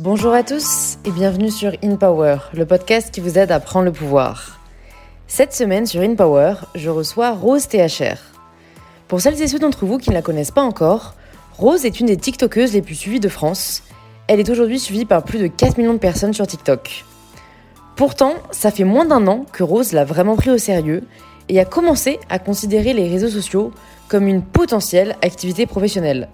Bonjour à tous et bienvenue sur In Power, le podcast qui vous aide à prendre le pouvoir. Cette semaine sur In Power, je reçois Rose THR. Pour celles et ceux d'entre vous qui ne la connaissent pas encore, Rose est une des TikTokeuses les plus suivies de France. Elle est aujourd'hui suivie par plus de 4 millions de personnes sur TikTok. Pourtant, ça fait moins d'un an que Rose l'a vraiment pris au sérieux et a commencé à considérer les réseaux sociaux comme une potentielle activité professionnelle.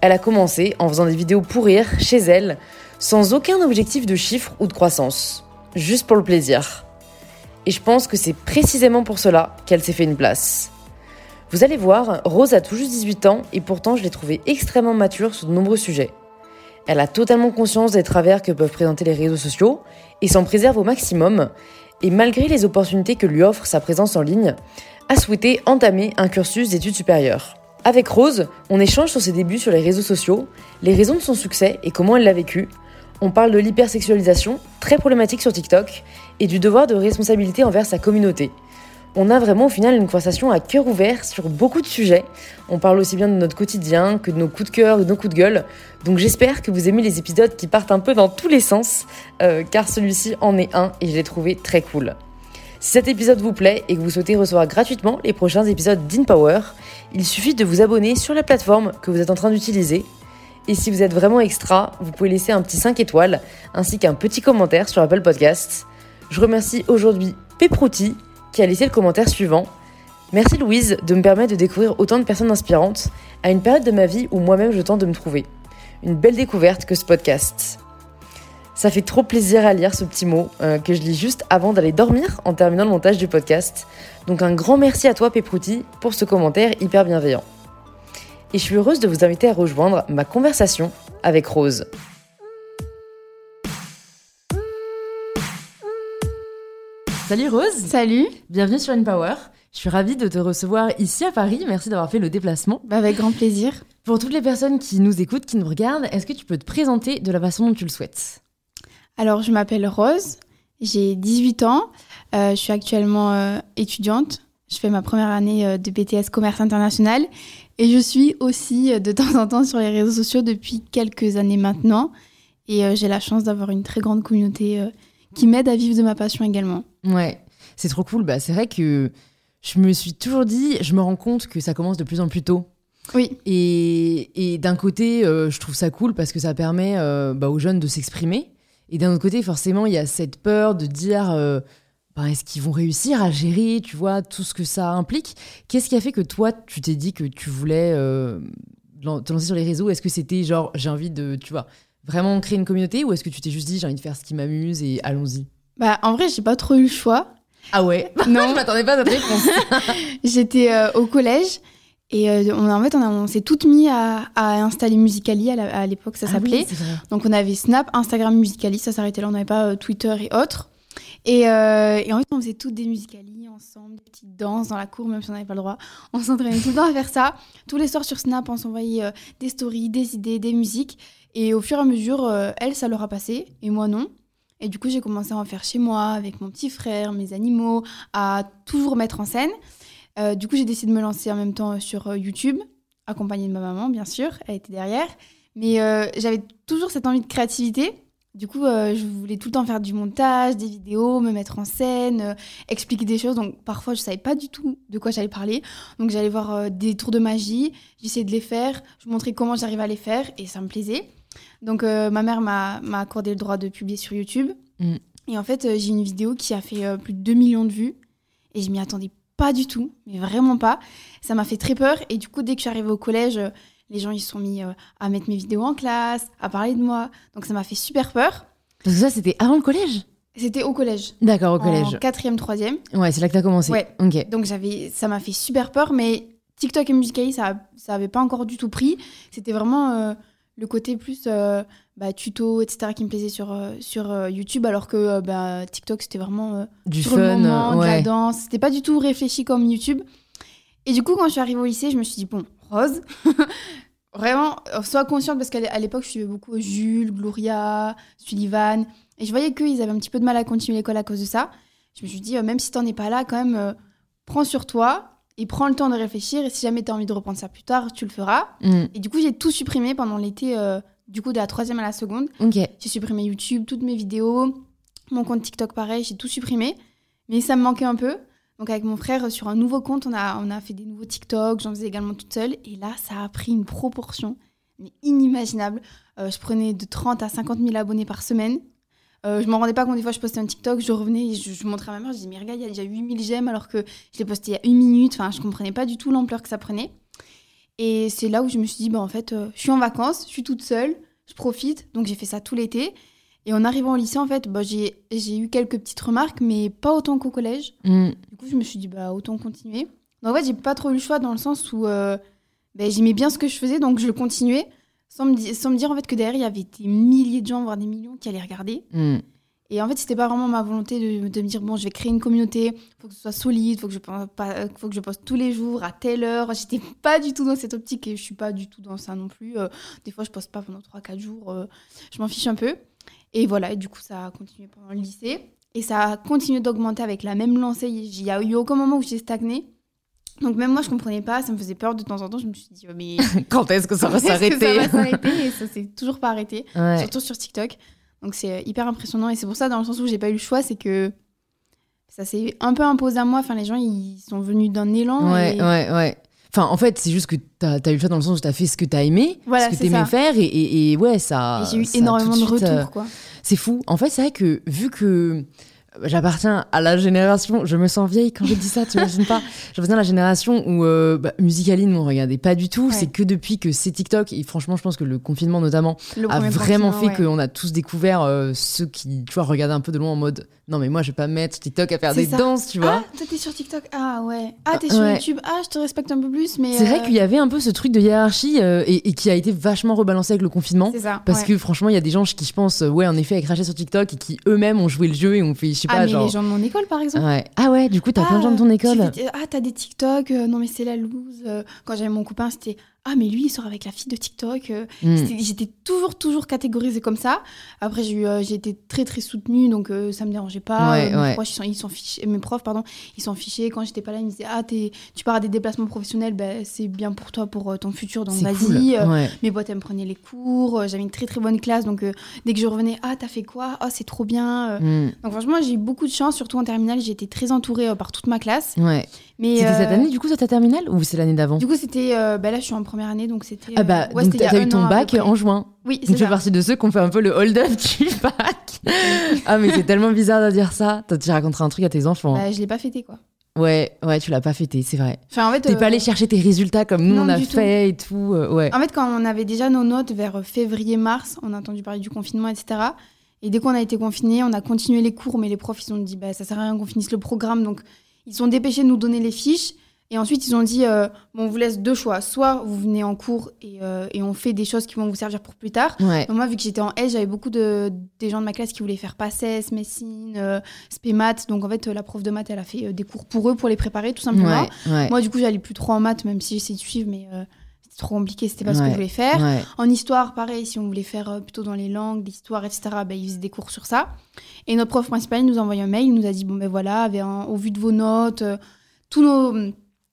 Elle a commencé en faisant des vidéos pour rire chez elle, sans aucun objectif de chiffre ou de croissance, juste pour le plaisir. Et je pense que c'est précisément pour cela qu'elle s'est fait une place. Vous allez voir, Rose a tout juste 18 ans et pourtant je l'ai trouvée extrêmement mature sur de nombreux sujets. Elle a totalement conscience des travers que peuvent présenter les réseaux sociaux et s'en préserve au maximum, et malgré les opportunités que lui offre sa présence en ligne, a souhaité entamer un cursus d'études supérieures. Avec Rose, on échange sur ses débuts sur les réseaux sociaux, les raisons de son succès et comment elle l'a vécu. On parle de l'hypersexualisation, très problématique sur TikTok, et du devoir de responsabilité envers sa communauté. On a vraiment au final une conversation à cœur ouvert sur beaucoup de sujets. On parle aussi bien de notre quotidien que de nos coups de cœur de nos coups de gueule. Donc j'espère que vous aimez les épisodes qui partent un peu dans tous les sens, euh, car celui-ci en est un et je l'ai trouvé très cool. Si cet épisode vous plaît et que vous souhaitez recevoir gratuitement les prochains épisodes d'InPower, il suffit de vous abonner sur la plateforme que vous êtes en train d'utiliser. Et si vous êtes vraiment extra, vous pouvez laisser un petit 5 étoiles ainsi qu'un petit commentaire sur Apple Podcasts. Je remercie aujourd'hui Peprouti qui a laissé le commentaire suivant. Merci Louise de me permettre de découvrir autant de personnes inspirantes à une période de ma vie où moi-même je tente de me trouver. Une belle découverte que ce podcast. Ça fait trop plaisir à lire ce petit mot euh, que je lis juste avant d'aller dormir en terminant le montage du podcast. Donc un grand merci à toi Peprouti pour ce commentaire hyper bienveillant. Et je suis heureuse de vous inviter à rejoindre ma conversation avec Rose. Salut Rose Salut Bienvenue sur InPower. Je suis ravie de te recevoir ici à Paris. Merci d'avoir fait le déplacement. bah Avec grand plaisir. Pour toutes les personnes qui nous écoutent, qui nous regardent, est-ce que tu peux te présenter de la façon dont tu le souhaites? Alors, je m'appelle Rose, j'ai 18 ans, euh, je suis actuellement euh, étudiante, je fais ma première année euh, de BTS Commerce International et je suis aussi euh, de temps en temps sur les réseaux sociaux depuis quelques années maintenant et euh, j'ai la chance d'avoir une très grande communauté euh, qui m'aide à vivre de ma passion également. Ouais, c'est trop cool. Bah, c'est vrai que je me suis toujours dit, je me rends compte que ça commence de plus en plus tôt. Oui, Et, et d'un côté, euh, je trouve ça cool parce que ça permet bah, aux jeunes de s'exprimer. Et d'un autre côté, forcément, il y a cette peur de dire bah, est-ce qu'ils vont réussir à gérer, tu vois, tout ce que ça implique? Qu'est-ce qui a fait que toi, tu t'es dit que tu voulais euh, te lancer sur les réseaux? Est-ce que c'était genre, j'ai envie de, tu vois, vraiment créer une communauté ou est-ce que tu t'es juste dit, j'ai envie de faire ce qui m'amuse et allons-y? Bah en vrai, j'ai pas trop eu le choix. Ah ouais? Non. Je m'attendais pas à cette réponse. J'étais euh, au collège et euh, on, en fait, on, s'est toutes mis à, à installer Musicali à l'époque, ça Ah s'appelait. oui. Donc on avait Snap, Instagram, Musicali, ça s'arrêtait là, on n'avait pas euh, Twitter et autres. Et, euh, en fait, on faisait toutes des Musicali ensemble, des petites danses dans la cour, même si on n'avait pas le droit. On s'entraînait tout le temps à faire ça. Tous les soirs sur Snap, on s'envoyait euh, des stories, des idées, des musiques. Et au fur et à mesure, euh, elle, ça leur a passé, et moi non. Et du coup, j'ai commencé à en faire chez moi, avec mon petit frère, mes animaux, à toujours mettre en scène. Euh, du coup, j'ai décidé de me lancer en même temps sur YouTube, accompagnée de ma maman, bien sûr, elle était derrière. Mais j'avais toujours cette envie de créativité. Du coup, euh, je voulais tout le temps faire du montage, des vidéos, me mettre en scène, euh, expliquer des choses. Donc parfois, je savais pas du tout de quoi j'allais parler. Donc j'allais voir euh, des tours de magie, j'essayais de les faire, je montrais comment j'arrivais à les faire et ça me plaisait. Donc ma mère m'a accordé le droit de publier sur YouTube. Mm. Et en fait, j'ai une vidéo qui a fait plus de 2 millions de vues et je m'y attendais pas du tout, mais vraiment pas. Ça m'a fait très peur et du coup, dès que je suis arrivée au collège, les gens ils se sont mis euh, à mettre mes vidéos en classe, à parler de moi. Donc ça m'a fait super peur. Parce que ça, c'était avant le collège? C'était au collège. D'accord, au collège. En quatrième, troisième. Ouais, c'est là que t'as commencé. Ouais. Ok. Donc j'avais, ça m'a fait super peur, mais TikTok et Musical.ly, ça, ça avait pas encore du tout pris. C'était vraiment euh, le côté plus euh, bah, tuto, etc. qui me plaisait sur, euh, sur YouTube, alors que bah, TikTok c'était vraiment Du sur fun. le moment, de la danse. C'était pas du tout réfléchi comme YouTube. Et du coup, quand je suis arrivée au lycée, je me suis dit, bon, Rose, vraiment, euh, sois consciente, parce qu'à l'époque, je suivais beaucoup Jules, Gloria, Sullivan. Et je voyais qu'ils avaient un petit peu de mal à continuer l'école à cause de ça. Je me suis dit, euh, même si t'en es pas là, quand même, euh, prends sur toi et prends le temps de réfléchir. Et si jamais t'as envie de reprendre ça plus tard, tu le feras. Mm. Et du coup, j'ai tout supprimé pendant l'été euh, du coup, de la troisième à la seconde. J'ai supprimé YouTube, toutes mes vidéos, mon compte TikTok pareil, j'ai tout supprimé. Mais ça me manquait un peu. Donc avec mon frère, sur un nouveau compte, on a, on a fait des nouveaux TikTok, j'en faisais également toute seule. Et là, ça a pris une proportion inimaginable. Euh, je prenais de 30 à 50 000 abonnés par semaine. Euh, je m'en rendais pas compte, des fois je postais un TikTok, je revenais, je, montrais à ma mère, je disais mais regarde, il y a déjà 8000 j'aime alors que je l'ai posté il y a une minute, enfin je comprenais pas du tout l'ampleur que ça prenait. Et c'est là où je me suis dit, bah en fait, euh, je suis en vacances, je suis toute seule, je profite, donc j'ai fait ça tout l'été. Et en arrivant au lycée, en fait, bah, j'ai eu quelques petites remarques, mais pas autant qu'au collège. Mm. Du coup, je me suis dit, bah autant continuer. Donc en fait, j'ai pas trop eu le choix dans le sens où euh, bah, j'aimais bien ce que je faisais, donc je le continuais, sans me, sans me dire en fait que derrière, il y avait des milliers de gens, voire des millions qui allaient regarder. Mm. Et en fait, c'était pas vraiment ma volonté de, de me dire bon, je vais créer une communauté, faut que ce soit solide, faut que je pense pas, faut que je poste tous les jours à telle heure. J'étais pas du tout dans cette optique et je suis pas du tout dans ça non plus. Euh, des fois, je poste pas pendant 3-4 jours, euh, je m'en fiche un peu. Et voilà, et du coup, ça a continué pendant le lycée et ça a continué d'augmenter avec la même lancée. Il y a eu aucun moment où j'ai stagné. Donc même moi, je comprenais pas, ça me faisait peur de temps en temps. Je me suis dit, oh, mais Quand est-ce que ça va s'arrêter Ça va s'arrêter? Et ça s'est toujours pas arrêté Ouais. surtout sur TikTok. Donc c'est euh, hyper impressionnant et c'est pour ça dans le sens où j'ai pas eu le choix, c'est que ça s'est un peu imposé à moi. Enfin, les gens ils sont venus d'un élan. Ouais, et... ouais, ouais. Enfin, en fait, c'est juste que t'as as eu le choix dans le sens où t'as fait ce que t'as aimé, Voilà, ce que c'est t'aimais ça. faire, et, et, et ouais, ça. J'ai eu ça énormément tout de suite, retours, euh, quoi. C'est fou. En fait, c'est vrai que vu que j'appartiens à la génération, je me sens vieille quand je dis ça, tu imagines pas J'appartiens à la génération où euh, bah, Musicaline, on regardait pas du tout. Ouais. C'est que depuis que c'est TikTok, et franchement, je pense que le confinement notamment Le a vraiment fait ouais. qu'on a tous découvert euh, ceux qui, tu vois, regardaient un peu de loin en mode non, mais moi, je vais pas me mettre TikTok à faire des ça. danses, tu vois. Ah, toi t'es sur TikTok Ah ouais. Ah, t'es sur Ouais. YouTube Ah, je te respecte un peu plus, mais. C'est vrai euh, qu'il y avait un peu ce truc de hiérarchie euh, et, et qui a été vachement rebalancé avec le confinement. C'est ça. Parce que franchement, il y a des gens qui, je pense, ouais, en effet, craché sur TikTok et qui eux-mêmes ont joué le jeu et ont fait, Ah, pas, mais genre. les gens de mon école, par exemple. Ouais. Ah ouais, du coup, t'as plein de gens de ton tu école. ah, t'as des TikTok, euh, non mais c'est la loose. euh. quand j'avais mon copain, c'était ah, mais lui, il sort avec la fille de TikTok. euh. Hmm. J'étais toujours, toujours catégorisée comme ça. Après, j'ai eu, euh, j'ai été très, très soutenue, donc euh, ça me dérangeait pas. Ouais, Euh, mes, ouais. profs, ils fichaient- mes profs, pardon, ils s'en fichaient. Quand j'étais pas là, ils me disaient Ah, tu pars à des déplacements professionnels, ben, c'est bien pour toi, pour euh, ton futur, donc vas-y. cool. Ouais. Mes boîtes, elles me prenaient les cours. J'avais une très, très bonne classe, donc dès que je revenais Ah, t'as fait quoi? Ah, c'est trop bien. Hmm. Donc, franchement, j'ai eu beaucoup de chance, surtout en terminale. J'ai été très entourée par toute ma classe. Mais, C'était euh, cette année, du coup, ça ta terminale ou c'est l'année d'avant Du coup, c'était. euh, bah là, je suis en première année, donc c'était. Ah bah, euh, ouais, donc t'as eu ton bac en juin. Oui, Donc c'est tu fais ça. partie de ceux qui ont fait un peu le hold-up du bac. ah, mais c'est tellement bizarre de dire ça. Tu raconteras un truc à tes enfants. Bah, je l'ai pas fêté, quoi. Ouais, ouais, tu l'as pas fêté, c'est vrai. Enfin, en fait. T'es euh, pas allé chercher tes résultats comme nous non, on a tout. fait et tout. euh, ouais. En fait, quand on avait déjà nos notes vers euh, février-mars, on a entendu parler du confinement, etc. Et dès qu'on a été confinés, on a continué les cours, mais les profs, ils ont dit, bah, ça sert à rien qu'on finisse le programme. Donc, ils sont dépêchés de nous donner les fiches. Et ensuite, ils ont dit, euh, bon, on vous laisse deux choix. Soit vous venez en cours et, euh, et on fait des choses qui vont vous servir pour plus tard. Ouais. Donc moi, vu que j'étais en S, j'avais beaucoup de des gens de ma classe qui voulaient faire PACES, Messine, euh, Spémat. Donc en fait, euh, la prof de maths, elle a fait des cours pour eux, pour les préparer, tout simplement. Ouais, ouais. Moi, du coup, j'allais plus trop en maths, même si j'essayais de suivre, mais trop compliqué, c'était pas ce que je voulais faire. Ouais. En histoire, pareil, si on voulait faire euh, plutôt dans les langues, l'histoire, etc., ben, ils faisaient des cours sur ça. Et notre prof principal il nous a envoyé un mail, il nous a dit, bon ben voilà, au vu de vos notes, euh, tous nos...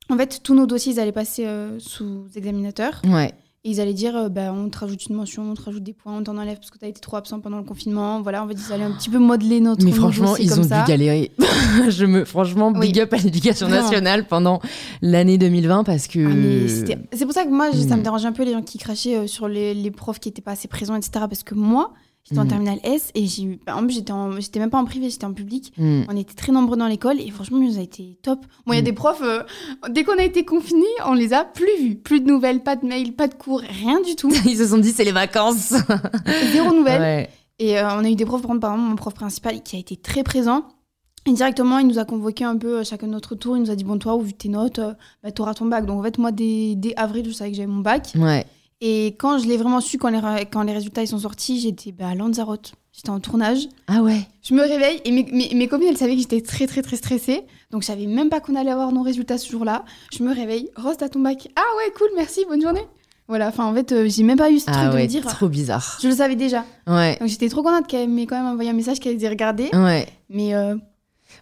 En fait, tous nos dossiers, ils allaient passer euh, sous examinateur. Ouais. Et ils allaient dire, euh, bah, on te rajoute une mention, on te rajoute des points, on t'en enlève parce que t'as été trop absent pendant le confinement. Voilà, en fait, ils allaient un petit peu modeler notre Mais franchement, ils comme ont ça. dû galérer. je me, franchement, big Oui. up à l'éducation nationale pendant l'année 2020 parce que. Ah, c'est pour ça que moi, ça Hmm. me dérange un peu les gens qui crachaient euh, sur les, les profs qui étaient pas assez présents, etc. Parce que moi, j'étais en Hmm. terminale S et j'ai eu. bah, en plus, j'étais même pas en privé, j'étais en public. Hmm. On était très nombreux dans l'école et franchement, ça a été top. Bon, il y a Mm. des profs, euh, dès qu'on a été confinés, on les a plus vus. Plus de nouvelles, pas de mails, pas de cours, rien du tout. Ils se sont dit, c'est les vacances. Zéro nouvelle. Ouais. Et euh, on a eu des profs, par exemple, mon prof principal qui a été très présent. Et directement, il nous a convoqué un peu euh, chacun de notre tour. Il nous a dit Bon, toi, au vu de tes notes, bah, tu auras ton bac. Donc, en fait, moi, dès, dès avril, je savais que j'avais mon bac. Ouais. Et quand je l'ai vraiment su, quand les, ra- quand les résultats ils sont sortis, j'étais bah, à Lanzarote. J'étais en tournage. Ah ouais. Je me réveille et mes, mes, mes copines, elles savaient que j'étais très, très, très stressée. Donc, je savais même pas qu'on allait avoir nos résultats ce jour-là. Je me réveille Rose, t'as ton bac. Ah ouais, cool, merci, bonne journée. Voilà, enfin, en fait, euh, j'ai même pas eu ce Ah truc de ouais, me dire. trop bizarre. Je le savais déjà. Ouais. Donc, j'étais trop contente qu'elle m'ait quand même envoyé un message qu'elle ait regardé. Ouais. Mais euh,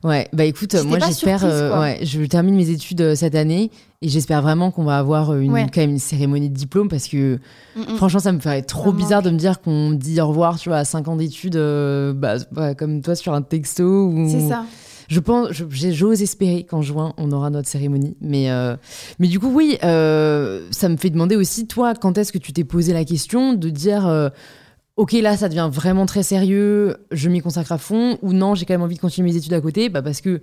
Ouais, bah écoute, moi j'espère. euh, ouais, je termine mes études euh, cette année et j'espère vraiment qu'on va avoir une, Ouais. quand même une cérémonie de diplôme parce que Mm, mm. franchement, ça me ferait trop Ça bizarre manque. de me dire qu'on dit au revoir, tu vois, à 5 ans d'études, euh, bah, bah, comme toi sur un texto. Ou... C'est ça. Je pense, j'ose espérer qu'en juin, on aura notre cérémonie. Mais, euh, mais du coup, oui, euh, ça me fait demander aussi, toi, quand est-ce que tu t'es posé la question de dire, euh, ok, là, ça devient vraiment très sérieux, je m'y consacre à fond, ou non, j'ai quand même envie de continuer mes études à côté, bah, parce que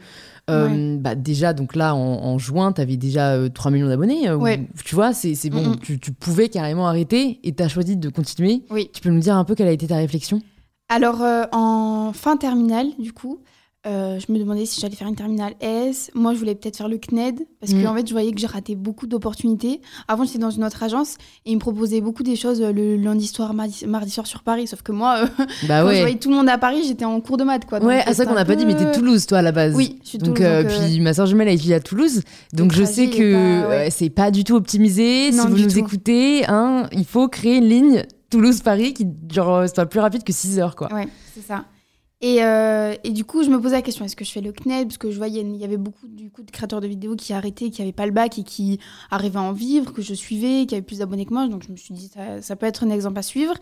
euh, bah, déjà, donc là, en, en juin, tu avais déjà euh, 3 millions d'abonnés. euh, Ouais. Tu vois, c'est bon, tu, tu pouvais carrément arrêter et tu as choisi de continuer. Oui. Tu peux nous dire un peu quelle a été ta réflexion? Alors, euh, en fin terminale, du coup, euh, je me demandais si j'allais faire une terminale S. Moi, je voulais peut-être faire le CNED parce Mm. que en fait, je voyais que j'ai raté beaucoup d'opportunités. Avant, j'étais dans une autre agence et ils me proposaient beaucoup des choses euh, le lundi soir, mardi, mardi soir sur Paris. Sauf que moi, euh, Bah quand je voyais tout le monde à Paris, j'étais en cours de maths. Quoi. Donc, Ouais, à ça c'était qu'on n'a pas dit, mais t'es Toulouse, toi, à la base. Oui, je suis Donc, Toulouse. euh, donc, puis ma soeur jumelle a étudié à Toulouse, donc je sais que pas- ouais. c'est pas du tout optimisé. Non, si vous nous tout. écoutez, hein, il faut créer une ligne Toulouse-Paris qui genre, soit plus rapide que 6 heures, quoi. Ouais, c'est ça. Et, euh, et du coup, je me posais la question est-ce que je fais le CNED Parce que je voyais, il y avait beaucoup du coup, de créateurs de vidéos qui arrêtaient, qui n'avaient pas le bac et qui arrivaient à en vivre, que je suivais, qui avaient plus d'abonnés que moi. Donc je me suis dit ça, ça peut être un exemple à suivre.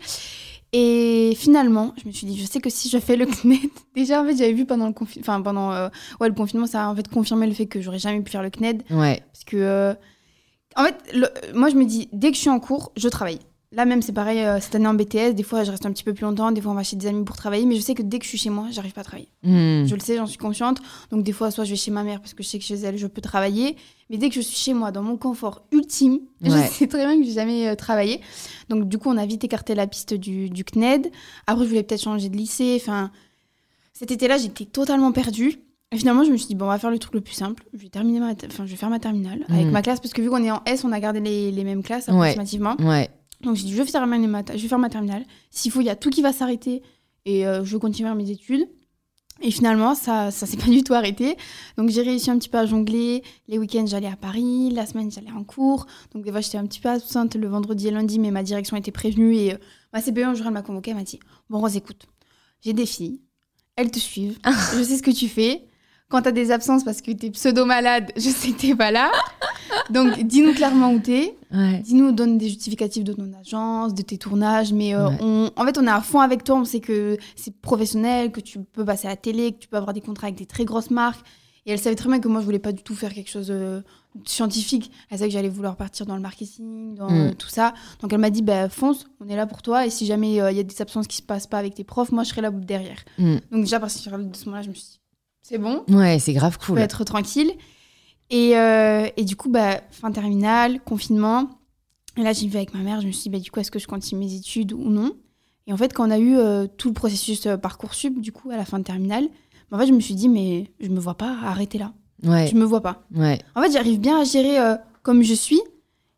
Et finalement, je me suis dit je sais que si je fais le CNED, déjà en fait, j'avais vu pendant le confinement, enfin pendant euh, ouais, le confinement, ça a en fait confirmé le fait que j'aurais jamais pu faire le CNED. Ouais. Parce que, euh, en fait, le- moi, je me dis, dès que je suis en cours, je travaille. Là, même, c'est pareil, euh, cette année en BTS, des fois, je reste un petit peu plus longtemps, des fois, on va chez des amis pour travailler, mais je sais que dès que je suis chez moi, j'arrive pas à travailler. Hmm. Je le sais, j'en suis consciente. Donc, des fois, soit je vais chez ma mère parce que je sais que chez elle, je peux travailler. Mais dès que je suis chez moi, dans mon confort ultime, Ouais. je sais très bien que j'ai jamais euh, travaillé. Donc, du coup, on a vite écarté la piste du, du CNED. Après, je voulais peut-être changer de lycée. Enfin, cet été-là, j'étais totalement perdue. Et finalement, je me suis dit, bon, on va faire le truc le plus simple. Je vais, terminer ma enfin, je vais faire ma terminale avec Mhm. ma classe. Parce que vu qu'on est en S, on a gardé les, les mêmes classes Ouais. approximativement. Ouais. Donc, j'ai dit, je vais faire ma, je vais faire ma terminale. S'il faut, il y a tout qui va s'arrêter. Et euh, je continuerai mes études. Et finalement, ça ça s'est pas du tout arrêté. Donc, j'ai réussi un petit peu à jongler. Les week-ends, j'allais à Paris. La semaine, j'allais en cours. Donc, des fois, j'étais un petit peu absente le vendredi et lundi, mais ma direction était prévenue. Et euh, ma CPE, un jour, elle m'a convoquée. Elle m'a dit Bon, Rose, écoute, j'ai des filles. Elles te suivent. je sais ce que tu fais. Quand tu as des absences parce que tu es pseudo-malade, je sais que tu pas là. Donc, dis-nous clairement où tu es. Ouais. Dis-nous, donne des justificatifs de ton agence, de tes tournages, mais euh, Ouais. on, en fait, on est à fond avec toi. On sait que c'est professionnel, que tu peux passer à la télé, que tu peux avoir des contrats avec des très grosses marques. Et elle savait très bien que moi, je voulais pas du tout faire quelque chose euh, de scientifique. Elle savait que j'allais vouloir partir dans le marketing, dans Mm. euh, tout ça. Donc, elle m'a dit, bah, fonce, on est là pour toi. Et si jamais euh, il y a des absences qui se passent pas avec tes profs, moi, je serai là derrière. Hmm. Donc, déjà, à partir de ce moment-là, je me suis dit, c'est bon Ouais, c'est grave cool. peux être tranquille. Et, euh, et du coup, bah, fin terminale, confinement. Et là, j'ai vu avec ma mère, je me suis dit, bah, du coup, est-ce que je continue mes études ou non? Et en fait, quand on a eu euh, tout le processus euh, Parcoursup, du coup, à la fin de terminale, bah, en fait, je me suis dit, mais je me vois pas arrêter là. Ouais. Je me vois pas. Ouais. En fait, j'arrive bien à gérer comme je suis.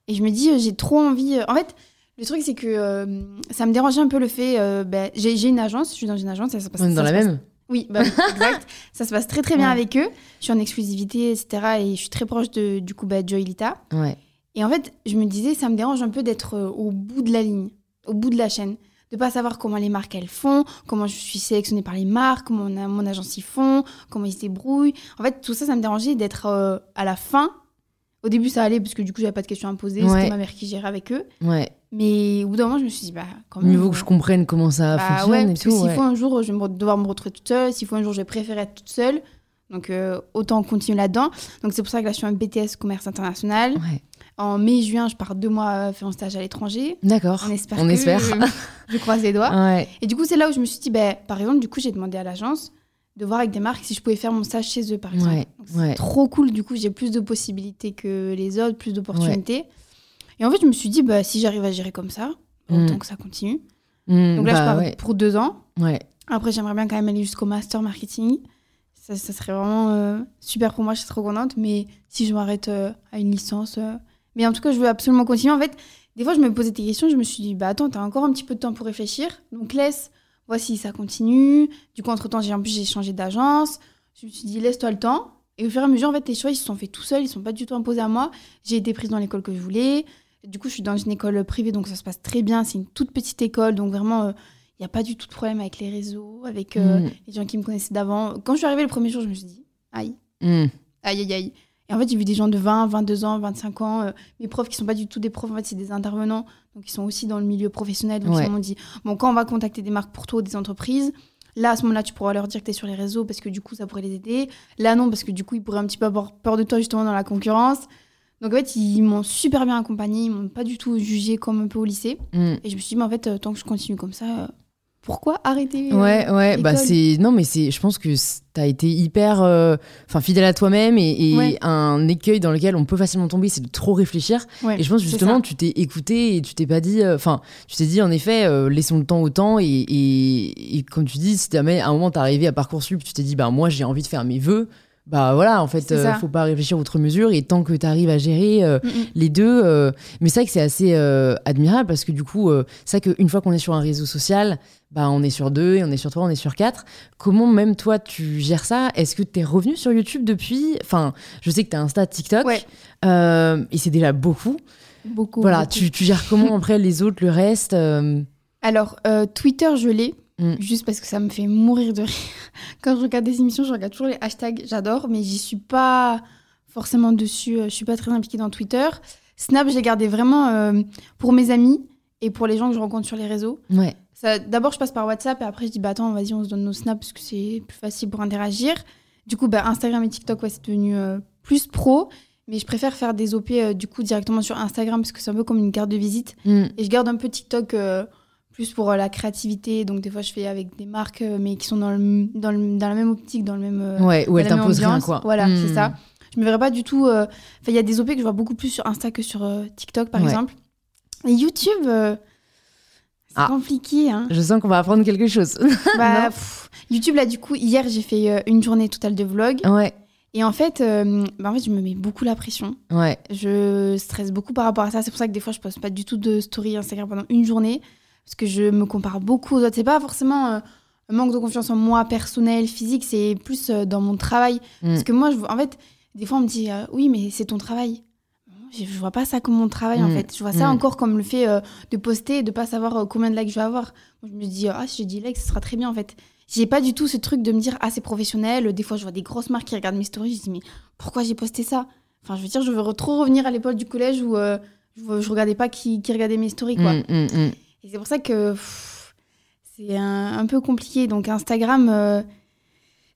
Et je me dis, j'ai trop envie. En fait, le truc, c'est que ça me dérangeait un peu le fait. bah, j'ai une agence, je suis dans une agence. Ça, se passe- On est dans la passe même oui, bah exact. ça se passe très très bien Ouais. avec eux. Je suis en exclusivité, etc. Et je suis très proche de, du coup, bah, Joelita. Ouais. Et en fait, je me disais, ça me dérange un peu d'être euh, au bout de la ligne, au bout de la chaîne. De pas savoir comment les marques elles font, comment je suis sélectionnée par les marques, comment on a- mon agence y font, comment ils se débrouillent. En fait, tout ça, ça me dérangeait d'être euh, à la fin. Au début, ça allait parce que du coup, j'avais pas de questions à me poser. Ouais. C'était ma mère qui gérait avec eux. Ouais. Mais au bout d'un moment, je me suis dit, bah, quand même. niveau que euh, je comprenne comment ça bah fonctionne ouais, et que tout. s'il ouais. faut un jour, je vais devoir me retrouver toute seule. S'il faut un jour, je vais préférer être toute seule. Donc, euh, autant continuer là-dedans. Donc, c'est pour ça que là, je suis en BTS Commerce International. Ouais. En mai-juin, je pars deux mois euh, faire un stage à l'étranger. D'accord. On espère. On que- espère. je croise les doigts. Ouais. Et du coup, c'est là où je me suis dit, bah, par exemple, du coup, j'ai demandé à l'agence de voir avec des marques si je pouvais faire mon stage chez eux, par exemple. C'est trop cool. Du coup, j'ai plus de possibilités que les autres, plus d'opportunités. Et en fait, je me suis dit, bah, si j'arrive à gérer comme ça, Mm. autant que ça continue. Hmm, Donc là, bah je pars ouais. pour deux ans. Ouais. Après, j'aimerais bien quand même aller jusqu'au master marketing. Ça, ça serait vraiment euh, super pour moi, je serais trop contente. Mais si je m'arrête euh, à une licence. euh, Mais en tout cas, je veux absolument continuer. En fait, des fois, je me posais des questions. Je me suis dit, bah attends, t'as encore un petit peu de temps pour réfléchir. Donc laisse, voici, ça continue. Du coup, entre-temps, j'ai en plus, j'ai changé d'agence. Je me suis dit, laisse-toi le temps. Et au fur et à mesure, en fait, les choix, ils se sont faits tout seuls. Ils sont pas du tout imposés à moi. J'ai été prise dans l'école que je voulais. Du coup, je suis dans une école privée, donc ça se passe très bien. C'est une toute petite école, donc vraiment, il n'y a pas du tout de problème avec les réseaux, avec euh, Hmm. les gens qui me connaissaient d'avant. Quand je suis arrivée le premier jour, je me suis dit, aïe, Hmm. aïe, aïe, aïe. Et en fait, j'ai vu des gens de 20, 22 ans, 25 ans, euh, mes profs qui sont pas du tout des profs, en fait, c'est des intervenants, donc ils sont aussi dans le milieu professionnel. Donc Ouais. ils m'ont dit, bon, quand on va contacter des marques pour toi ou des entreprises, là, à ce moment-là, tu pourras leur dire que tu es sur les réseaux parce que du coup, ça pourrait les aider. Là, non, parce que du coup, ils pourraient un petit peu avoir peur de toi justement dans la concurrence. Donc en fait, ils m'ont super bien accompagné, ils m'ont pas du tout jugé comme un peu au lycée. Hmm. Et je me suis dit, mais en fait, euh, tant que je continue comme ça, euh, pourquoi arrêter euh, Ouais, ouais, bah c'est. Non, mais c'est. Je pense que c- t'as été hyper. euh, Enfin, fidèle à toi-même et, et Ouais. un écueil dans lequel on peut facilement tomber, c'est de trop réfléchir. Ouais, Et je pense justement, tu t'es écouté et tu t'es pas dit. euh, Enfin, tu t'es dit en effet, euh, laissons le temps au temps. Et, et, et comme tu dis, si jamais à un moment t'es arrivé à Parcoursup, tu t'es dit, bah moi j'ai envie de faire mes vœux. Bah voilà, en fait, C'est euh, faut pas réfléchir outre mesure. Et tant que t'arrives à gérer. euh, Mm, mm. les deux. euh, mais c'est vrai que c'est assez euh, admirable parce que du coup, c'est vrai qu'une fois qu'on est sur un réseau social, bah, on est sur deux, et on est sur trois, on est sur quatre. Comment même toi tu gères ça? Est-ce que t'es revenu sur YouTube depuis? Enfin, je sais que t'as Insta, TikTok, Ouais. et c'est déjà beaucoup. Beaucoup. voilà, beaucoup. tu, tu gères comment après les autres, le reste Alors, Twitter, je l'ai. Mm. Juste parce que ça me fait mourir de rire. Quand je regarde des émissions, je regarde toujours les hashtags. J'adore, mais j'y suis pas forcément dessus. euh, Je suis pas très impliquée dans Twitter. Snap, je l'ai gardé vraiment euh, pour mes amis et pour les gens que je rencontre sur les réseaux. Ouais. D'abord, je passe par WhatsApp et après, je dis, bah attends, vas-y, on se donne nos snaps parce que c'est plus facile pour interagir. Du coup, bah, Instagram et TikTok, ouais, c'est devenu euh, plus pro. Mais je préfère faire des OP euh, du coup directement sur Instagram parce que c'est un peu comme une carte de visite. Mm. Et je garde un peu TikTok euh, plus pour euh, la créativité. Donc, des fois, je fais avec des marques, euh, mais qui sont dans, le, dans, le- dans la même optique, dans le même. euh, Ouais, où elle dans la même t'impose rien, quoi. Voilà, c'est ça. Je me verrais pas du tout. Enfin, il y a des OP que je vois beaucoup plus sur Insta que sur TikTok, par Ouais. exemple. Et YouTube, c'est Ah. compliqué. Hein. Je sens qu'on va apprendre quelque chose. Bah, pff, YouTube, là, du coup, hier, j'ai fait euh, une journée totale de vlog. ouais, Et en fait, euh, bah, en fait, je me mets beaucoup la pression. ouais. Je stresse beaucoup par rapport à ça. C'est pour ça que des fois, je poste pas du tout de story Instagram pendant une journée. Parce que je me compare beaucoup aux autres. C'est pas forcément euh, un manque de confiance en moi, personnel, physique. C'est plus euh, dans mon travail. Mm. Parce que moi, je, en fait, des fois, on me dit euh, Oui, mais c'est ton travail. Je, je vois pas ça comme mon travail, en Mm. fait. Je vois ça Mm. encore comme le fait de poster et de pas savoir combien de likes je vais avoir. Moi, je me dis Ah, si j'ai 10 likes, ce sera très bien, en fait. J'ai pas du tout ce truc de me dire Ah, c'est professionnel. Des fois, je vois des grosses marques qui regardent mes stories. Je dis Mais pourquoi j'ai posté ça? Enfin, je veux dire, je veux trop revenir à l'époque du collège où je, je regardais pas qui, qui regardait mes stories, quoi. Et c'est pour ça que c'est un, un peu compliqué. Donc Instagram, euh,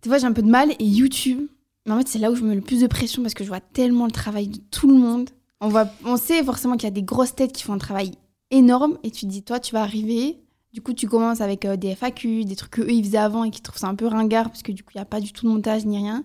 fois j'ai un peu de mal. Et YouTube, mais en fait c'est là où je me mets le plus de pression parce que je vois tellement le travail de tout le monde. On, voit, on sait forcément qu'il y a des grosses têtes qui font un travail énorme. Et tu te dis, toi tu vas arriver. Du coup tu commences avec euh, des FAQ, des trucs qu'eux ils faisaient avant et qui trouvent ça un peu ringard parce que du coup il n'y a pas du tout de montage ni rien.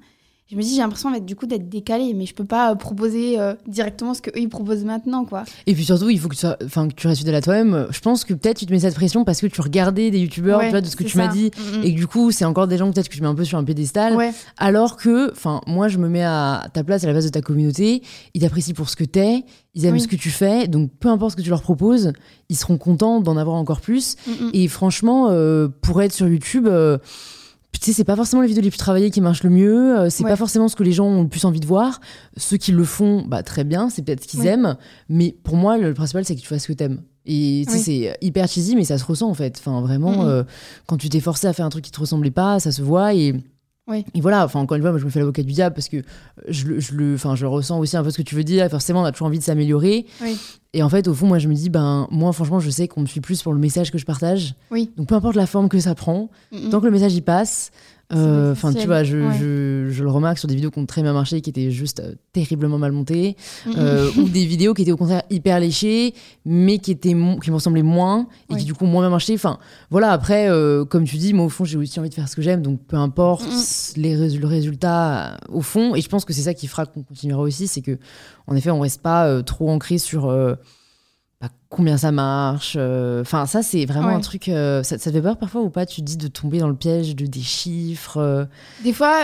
Je me dis, j'ai l'impression du coup d'être décalé, mais je peux pas euh, proposer euh, directement ce que eux ils proposent maintenant, quoi. Et puis surtout, il faut que tu, sois- enfin, que tu restes fidèle à toi-même. Je pense que peut-être tu te mets cette pression parce que tu regardais des youtubeurs, Ouais, tu vois, de ce que tu m'as dit. Mm, mm. Et que du coup, c'est encore des gens peut-être que tu mets un peu sur un piédestal. Ouais, Alors que, enfin, moi, je me mets à ta place, à la base de ta communauté. Ils t'apprécient pour ce que t'es. Ils aiment Oui. ce que tu fais. Donc, peu importe ce que tu leur proposes, ils seront contents d'en avoir encore plus. Mm. Et franchement, euh, pour être sur YouTube, euh, tu sais, c'est pas forcément les vidéos les plus travaillées qui marchent le mieux. euh, c'est Ouais. pas forcément ce que les gens ont le plus envie de voir. Ceux qui le font, bah, très bien. C'est peut-être ce qu'ils Ouais. aiment. Mais pour moi, le principal, c'est que tu fasses ce que t'aimes. Et tu sais, Oui. c'est hyper cheesy, mais ça se ressent en fait. Enfin, vraiment, euh, quand tu t'es forcé à faire un truc qui te ressemblait pas, ça se voit. Et, Oui. et voilà, enfin, encore une fois, moi, je me fais l'avocat du diable parce que je, le- je, le, enfin, je ressens aussi un peu ce que tu veux dire. Forcément, on a toujours envie de s'améliorer. Oui. Et en fait, au fond, moi, je me dis, ben, moi, franchement, je sais qu'on me suit plus pour le message que je partage. Oui. Donc, peu importe la forme que ça prend, Mm, mm. tant que le message y passe. Euh, Enfin, tu vois, je, Ouais. je, je le remarque sur des vidéos qui ont très bien marché, qui étaient juste euh, terriblement mal montées, euh, ou des vidéos qui étaient au contraire hyper léchées, mais qui étaient qui me ressemblaient moins et Ouais. qui du coup ont moins bien marché. Enfin, voilà. Après, euh, comme tu dis, moi au fond, j'ai aussi envie de faire ce que j'aime, donc peu importe les rés- le résultat au fond. Et je pense que c'est ça qui fera qu'on continuera aussi, c'est que en effet, on reste pas trop ancré sur bah, combien ça marche. euh, Enfin, ça c'est vraiment Ouais. un truc. euh, ça, ça te fait peur parfois ou pas? Tu te dis de tomber dans le piège de des chiffres. euh, Des fois,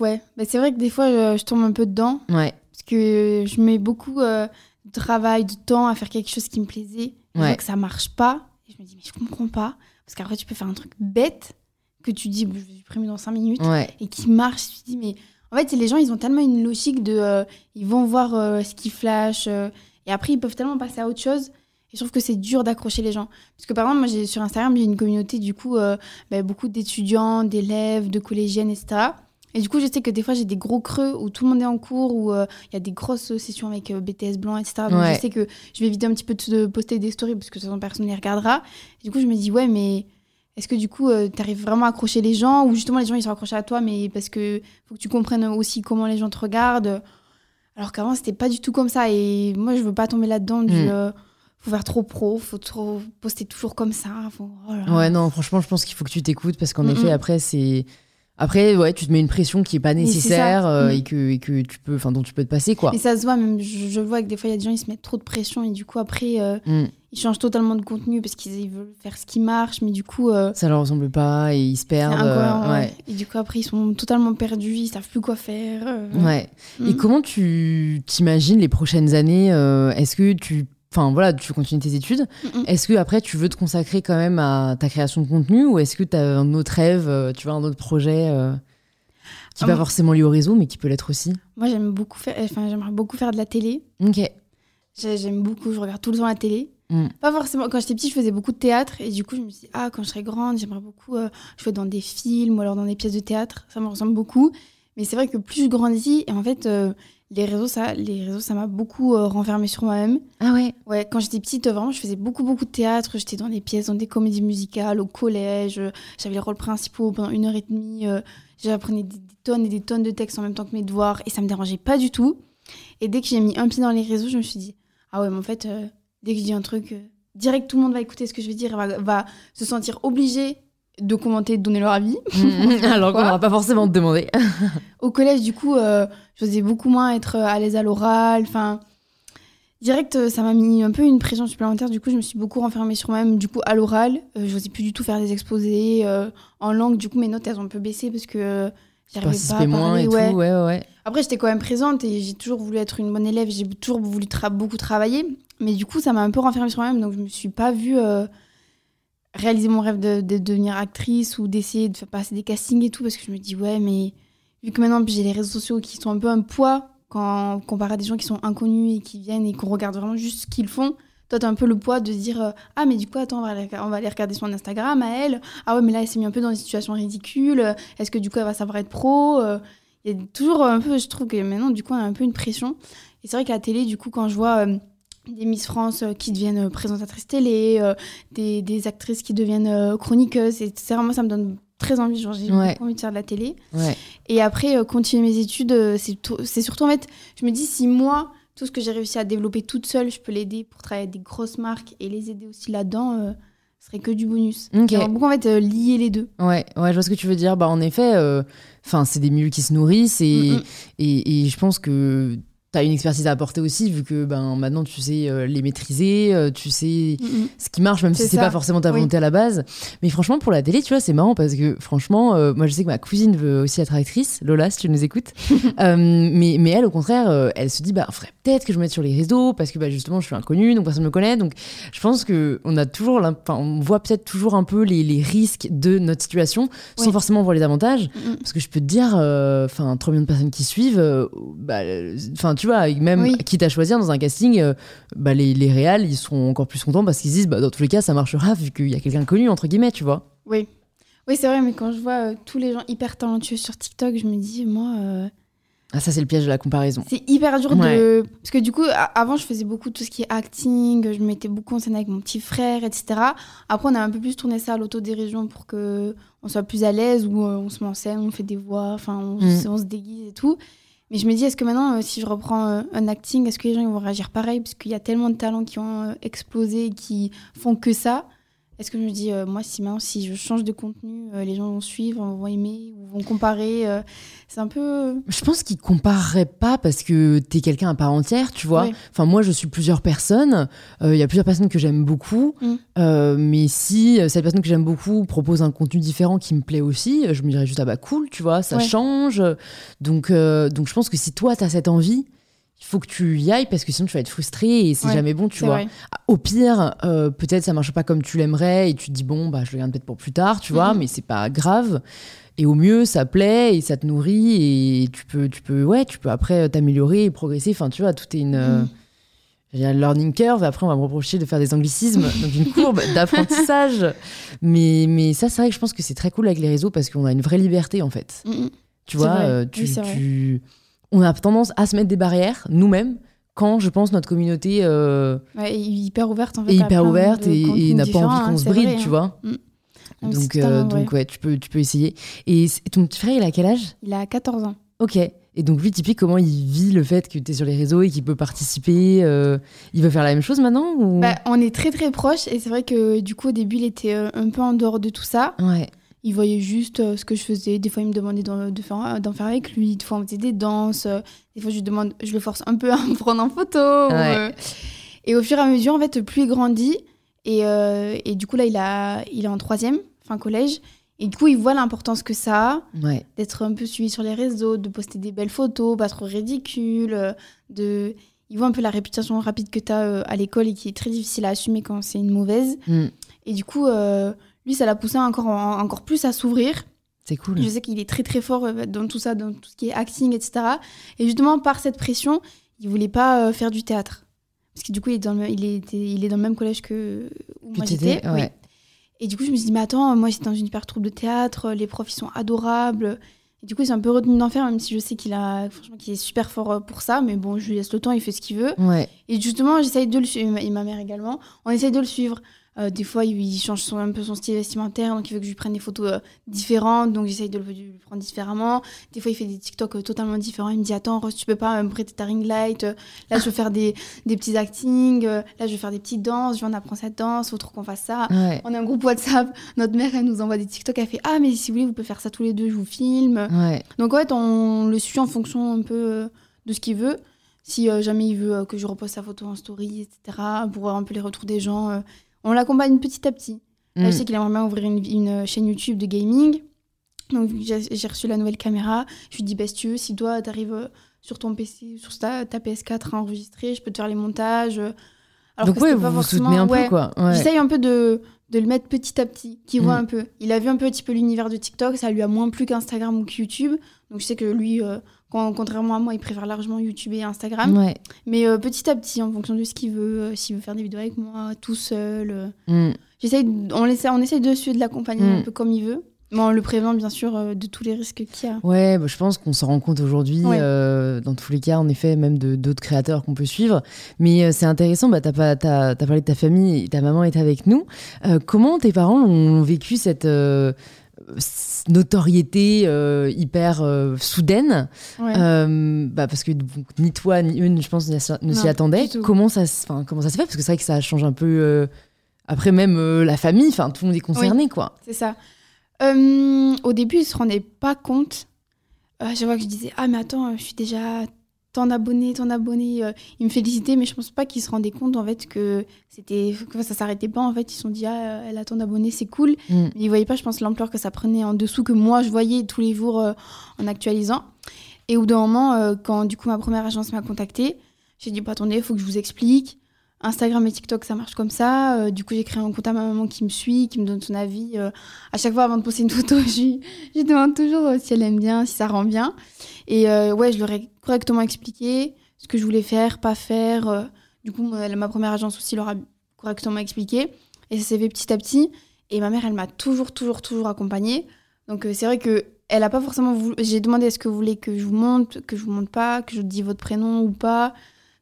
ouais. Bah, c'est vrai que des fois, je, je tombe un peu dedans. Ouais. Parce que je mets beaucoup de travail, de temps à faire quelque chose qui me plaisait. Et Je Ouais. vois que ça marche pas. Et je me dis, mais je comprends pas. Parce qu'après, tu peux faire un truc bête que tu dis, je vais supprimer dans 5 minutes. Ouais. Et qui marche. Tu te dis, mais en fait, les gens, ils ont tellement une logique de. ils vont voir ce qui flash. Euh, et après, ils peuvent tellement passer à autre chose. Et je trouve que c'est dur d'accrocher les gens. Parce que par exemple, moi, j'ai, sur Instagram, j'ai une communauté, du coup, euh, bah, beaucoup d'étudiants, d'élèves, de collégiennes, etc. Et du coup, je sais que des fois, j'ai des gros creux où tout le monde est en cours, où euh, il y a des grosses sessions avec euh, BTS blanc, etc. Donc, Ouais. je sais que je vais éviter un petit peu de poster des stories parce que de toute façon, personne ne les regardera. Et du coup, je me dis, ouais, mais est-ce que du coup, tu arrives vraiment à accrocher les gens ou justement les gens, ils sont accrochés à toi, mais parce que faut que tu comprennes aussi comment les gens te regardent? Alors qu'avant, c'était pas du tout comme ça. Et moi, je veux pas tomber là-dedans du. Mm. euh, faut faire trop pro, faut trop poster toujours comme ça. faut- oh là. Ouais, non, franchement, je pense qu'il faut que tu t'écoutes parce qu'en Mm, effet, mm. après, c'est. Après, ouais, tu te mets une pression qui est pas nécessaire euh, Mm. et, que, et que tu peux, enfin, dont tu peux te passer, quoi. Mais ça se voit, même je, vois que des fois, il y a des gens, ils se mettent trop de pression et du coup, après, euh, Mm. ils changent totalement de contenu parce qu'ils ils veulent faire ce qui marche, mais du coup, euh, Ça leur ressemble pas et ils se perdent. incohérent. euh, ouais. Et du coup, après, ils sont totalement perdus, ils savent plus quoi faire. Ouais. Et Mm. comment tu t'imagines les prochaines années Est-ce que tu. Enfin voilà, tu continues tes études. Mm, mm. Est-ce que après tu veux te consacrer quand même à ta création de contenu ou est-ce que tu as un autre rêve, euh, tu vois, un autre projet euh, qui n'est Ah, pas moi- forcément lié au réseau mais qui peut l'être aussi? Moi, j'aime beaucoup faire, enfin, j'aimerais beaucoup faire de la télé. Ok. J'ai- J'aime beaucoup, je regarde tout le temps la télé. Mm. Pas forcément. Quand j'étais petite, je faisais beaucoup de théâtre et du coup, je me suis dit, ah, quand je serai grande, j'aimerais beaucoup euh, jouer dans des films ou alors dans des pièces de théâtre. Ça me ressemble beaucoup. Mais c'est vrai que plus je grandis, et en fait, euh, les réseaux, ça, les réseaux, ça m'a beaucoup euh, renfermé sur moi-même. Ah ouais. Ouais, quand j'étais petite, euh, vraiment, je faisais beaucoup, beaucoup de théâtre. J'étais dans des pièces, dans des comédies musicales, au collège. euh, J'avais les rôles principaux pendant une heure et demie. euh, J'apprenais des, des tonnes et des tonnes de textes en même temps que mes devoirs et ça me dérangeait pas du tout. Et dès que j'ai mis un pied dans les réseaux, je me suis dit, ah ouais, mais en fait, euh, dès que je dis un truc, direct, tout le monde va écouter ce que je vais dire, va, va se sentir obligé de commenter, de donner leur avis. Mm, Alors qu'on n'aura pas forcément te demander. Au collège, du coup, euh, je faisais beaucoup moins être à l'aise à l'oral. Enfin, direct, euh, ça m'a mis un peu une pression supplémentaire. Du coup, je me suis beaucoup renfermée sur moi-même. Du coup, à l'oral, euh, je n'osais plus du tout faire des exposés euh, en langue. Du coup, mes notes, elles ont un peu baissé parce que j'arrivais pas à Participer moins parler. et ouais. tout. Ouais, ouais. Après, j'étais quand même présente et j'ai toujours voulu être une bonne élève. J'ai toujours voulu tra- beaucoup travailler. Mais du coup, ça m'a un peu renfermée sur moi-même. Donc, je me suis pas vue euh, réaliser mon rêve de, de devenir actrice ou d'essayer de faire passer des castings et tout. Parce que je me dis, ouais, mais vu que maintenant, j'ai les réseaux sociaux qui sont un peu un poids quand comparé à des gens qui sont inconnus et qui viennent et qu'on regarde vraiment juste ce qu'ils font. Toi, t'as un peu le poids de dire euh, Ah, mais du coup, attends, on va, aller, on va aller regarder son Instagram à elle. Ah, ouais, mais là, elle s'est mis un peu dans une situation ridicule. Est-ce que du coup, elle va savoir être pro Euh, il y a toujours un peu, je trouve que maintenant, du coup, on a un peu une pression. Et c'est vrai qu'à la télé, du coup, quand je vois euh, des Miss France euh, qui deviennent euh, présentatrices télé, euh, des, des actrices qui deviennent chroniqueuses, etc., moi, ça me donne très envie. Genre, j'ai Ouais. envie de faire de la télé. ouais. Et après, euh, continuer mes études, euh, c'est tout- c'est surtout, en fait, je me dis, si moi, tout ce que j'ai réussi à développer toute seule, je peux l'aider pour travailler avec des grosses marques et les aider aussi là-dedans, euh, ce serait que du bonus. Ok. J'aimerais beaucoup, en fait, lier les deux. Ouais, ouais, je vois ce que tu veux dire. Bah, en effet, enfin, c'est des milieux qui se nourrissent et, Mm, mm. et, et je pense que tu as une expertise à apporter aussi, vu que ben, maintenant tu sais euh, les maîtriser, euh, tu sais Mm, mm. ce qui marche, même si C'est pas forcément ta Oui. volonté à la base. Mais franchement, pour la télé, tu vois, c'est marrant parce que franchement, euh, moi je sais que ma cousine veut aussi être actrice, Lola, si tu nous écoutes. Mais, mais elle, au contraire, elle se dit, bah, faudrait peut-être que je me mette sur les réseaux parce que bah, justement, je suis inconnue, donc personne me connaît. Donc je pense que on a toujours, on voit peut-être toujours un peu les, les risques de notre situation sans forcément voir les avantages. Mm. Parce que je peux te dire, enfin, 3 millions de personnes qui suivent, bah, enfin, tu vois, même Oui. quitte à choisir dans un casting, euh, bah, les, les réals, ils seront encore plus contents parce qu'ils se disent, bah, dans tous les cas, ça marchera vu qu'il y a quelqu'un connu, entre guillemets, tu vois. Oui. Oui, c'est vrai, mais quand je vois euh, tous les gens hyper talentueux sur TikTok, je me dis, moi, euh, Ah, ça, c'est le piège de la comparaison. c'est hyper dur Ouais. de. Parce que du coup, a- avant, je faisais beaucoup tout ce qui est acting, je me mettais beaucoup en scène avec mon petit frère, etc. Après, on a un peu plus tourné ça à l'autodérision pour que on soit plus à l'aise, où on se met en scène, on fait des voix, enfin, on, Mm. on se déguise et tout. Mais je me dis, est-ce que maintenant, euh, si je reprends euh, un acting, est-ce que les gens ils vont réagir pareil? Parce qu'il y a tellement de talents qui ont euh, explosé qui font que ça. Est-ce que je me dis, euh, moi, si maintenant, si je change de contenu, euh, les gens vont suivre, vont aimer, ou vont comparer euh, C'est un peu. Je pense qu'ils compareraient pas parce que t'es quelqu'un à part entière, tu vois. Enfin, moi, je suis plusieurs personnes. Il y a plusieurs personnes que j'aime beaucoup. Mm. Mais si cette personne que j'aime beaucoup propose un contenu différent qui me plaît aussi, je me dirais juste, ah bah cool, tu vois, ça Ouais. change. Donc, donc, je pense que si toi, t'as cette envie, il faut que tu y ailles parce que sinon, tu vas être frustré et c'est Ouais, jamais bon, tu vois. vrai. Au pire, euh, peut-être ça marche pas comme tu l'aimerais et tu te dis bon bah je le garde peut-être pour plus tard, tu vois, Mhm. mais c'est pas grave. Et au mieux, ça plaît et ça te nourrit et tu peux, tu peux, ouais, tu peux après t'améliorer et progresser. Enfin, tu vois, tout est une, euh, learning curve. Après, on va me reprocher de faire des anglicismes, donc une courbe d'apprentissage. Mais, mais ça, c'est vrai que je pense que c'est très cool avec les réseaux parce qu'on a une vraie liberté en fait. Tu vois, euh, tu- on a tendance à se mettre des barrières nous-mêmes quand je pense notre communauté euh, Ouais, hyper ouverte en fait. est hyper ouverte et, et n'a pas envie hein, qu'on se c'est bride, vrai, tu hein. vois. Mm. Donc, euh, donc ouais, tu peux, tu peux essayer. Et ton petit frère, il a quel âge? Il a 14 ans. Ok. Et donc lui, typique, comment il vit le fait que tu es sur les réseaux et qu'il peut participer euh, Il veut faire la même chose maintenant ou... Bah, on est très très proches et c'est vrai que du coup au début il était euh, un peu en dehors de tout ça. Ouais. Il voyait juste euh, ce que je faisais. Des fois il me demandait d'en de faire, faire avec lui. Des fois on faisait des danses. euh, Des fois je lui demande, je le force un peu à me prendre en photo. Ouais. euh, Et au fur et à mesure en fait plus il grandit et, euh, et du coup là il, a, il est en troisième, fin collège. Et du coup il voit l'importance que ça a Ouais. d'être un peu suivi sur les réseaux, de poster des belles photos, pas trop ridicules, euh, de... Il voit un peu la réputation rapide que tu as à l'école et qui est très difficile à assumer quand c'est une mauvaise. Mm. Et du coup, euh, lui, ça l'a poussé encore, encore plus à s'ouvrir. C'est cool. Je sais qu'il est très très fort euh, dans tout ça, dans tout ce qui est acting, etc. Et justement, par cette pression, il voulait pas euh, faire du théâtre. Parce que du coup, il est dans le, il était, il est dans le même collège que où moi j'étais. ouais. oui. Et du coup, je me suis dit, mais attends, moi j'étais dans une hyper troupe de théâtre, les profs ils sont adorables. Et du coup, il s'est un peu retenu d'en faire, même si je sais qu'il a, franchement, qu'il est super fort euh, pour ça. Mais bon, je lui laisse le temps, il fait ce qu'il veut. Ouais. Et justement, j'essaye de le suivre, et ma mère également, on essaye de le suivre. Euh, des fois, il, il change son, un peu son style vestimentaire, donc il veut que je lui prenne des photos euh, différentes, donc j'essaye de le, de le prendre différemment. Des fois, il fait des TikTok euh, totalement différents. Il me dit Attends, Rose, tu peux pas me prêter ta ring light Là, je veux faire des, des petits actings. Là, je veux faire des petites danses. Je vais en apprendre cette danse. Faut trop qu'on fasse ça. Ouais. On a un groupe WhatsApp. Notre mère, elle nous envoie des TikTok. Elle fait Ah, mais si vous voulez, vous pouvez faire ça tous les deux. Je vous filme. Ouais. Donc, en fait, on le suit en fonction un peu de ce qu'il veut. Si jamais il veut que je repose sa photo en story, etc., pour voir un peu les retours des gens, on l'accompagne petit à petit. Là, Mm. je sais qu'il aimerait bien ouvrir une, une chaîne YouTube de gaming. Donc, j'ai reçu la nouvelle caméra. Je lui dis bah, si tu veux, si toi, t'arrives euh, sur ton PC, sur ta, ta PS4 à enregistrer, je peux te faire les montages. euh. Alors Donc que ouais, vous pas vous forcément- soutenez un peu ouais. quoi. Ouais. J'essaye un peu de, de le mettre petit à petit, qu'il voit Mm. un peu. Il a vu un peu, petit peu l'univers de TikTok, ça lui a moins plu qu'Instagram ou que YouTube. Donc je sais que lui, euh, quand- contrairement à moi, il préfère largement YouTube et Instagram. Ouais. Mais euh, petit à petit, en fonction de ce qu'il veut, euh, s'il veut faire des vidéos avec moi, tout seul. euh, Mm. on, essaie, on essaye de suivre, de l'accompagner Mm. un peu comme il veut. Mais en le prévenant, bien sûr, euh, de tous les risques qu'il y a. Ouais, bah, je pense qu'on s'en rend compte aujourd'hui, Ouais. euh, dans tous les cas, en effet, même de d'autres créateurs qu'on peut suivre. Mais euh, c'est intéressant, bah, t'as- t'as parlé de ta famille, ta maman est avec nous. Comment tes parents ont vécu cette notoriété euh, hyper euh, soudaine Ouais. Euh, bah, Parce que donc, ni toi ni eux, je pense, ne s'y- tout. Comment ça, comment ça se fait? Parce que c'est vrai que ça change un peu. euh, après, même euh, la famille, enfin, tout le monde est concerné, quoi. C'est ça. Euh, au début, ils se rendaient pas compte. Euh, chaque fois que je disais Ah, mais attends, euh, je suis déjà tant d'abonnés, tant d'abonnés. euh, ils me félicitaient, mais je pense pas qu'ils se rendaient compte en fait que c'était que ça s'arrêtait pas. En fait, ils se sont dit Ah, elle a tant d'abonnés, c'est cool. Mm. Mais ils voyaient pas, je pense, l'ampleur que ça prenait en dessous que moi je voyais tous les jours euh, en actualisant. Et au bout d'un moment, euh, quand du coup ma première agence m'a contactée, j'ai dit bah, attendez, il faut que je vous explique. Instagram et TikTok, ça marche comme ça. Euh, du coup, j'ai créé un compte à ma maman qui me suit, qui me donne son avis. Euh, à chaque fois, avant de poster une photo, je, je demande toujours euh, si elle aime bien, si ça rend bien. Et ouais, je leur ai correctement expliqué ce que je voulais faire, pas faire. Du coup, ma, première agence aussi leur a correctement expliqué. Et ça s'est fait petit à petit. Et ma mère, elle m'a toujours, toujours, toujours accompagnée. Donc c'est vrai que elle a pas forcément voulu. J'ai demandé est-ce que vous voulez que je vous monte, que je vous monte pas, que je dise votre prénom ou pas.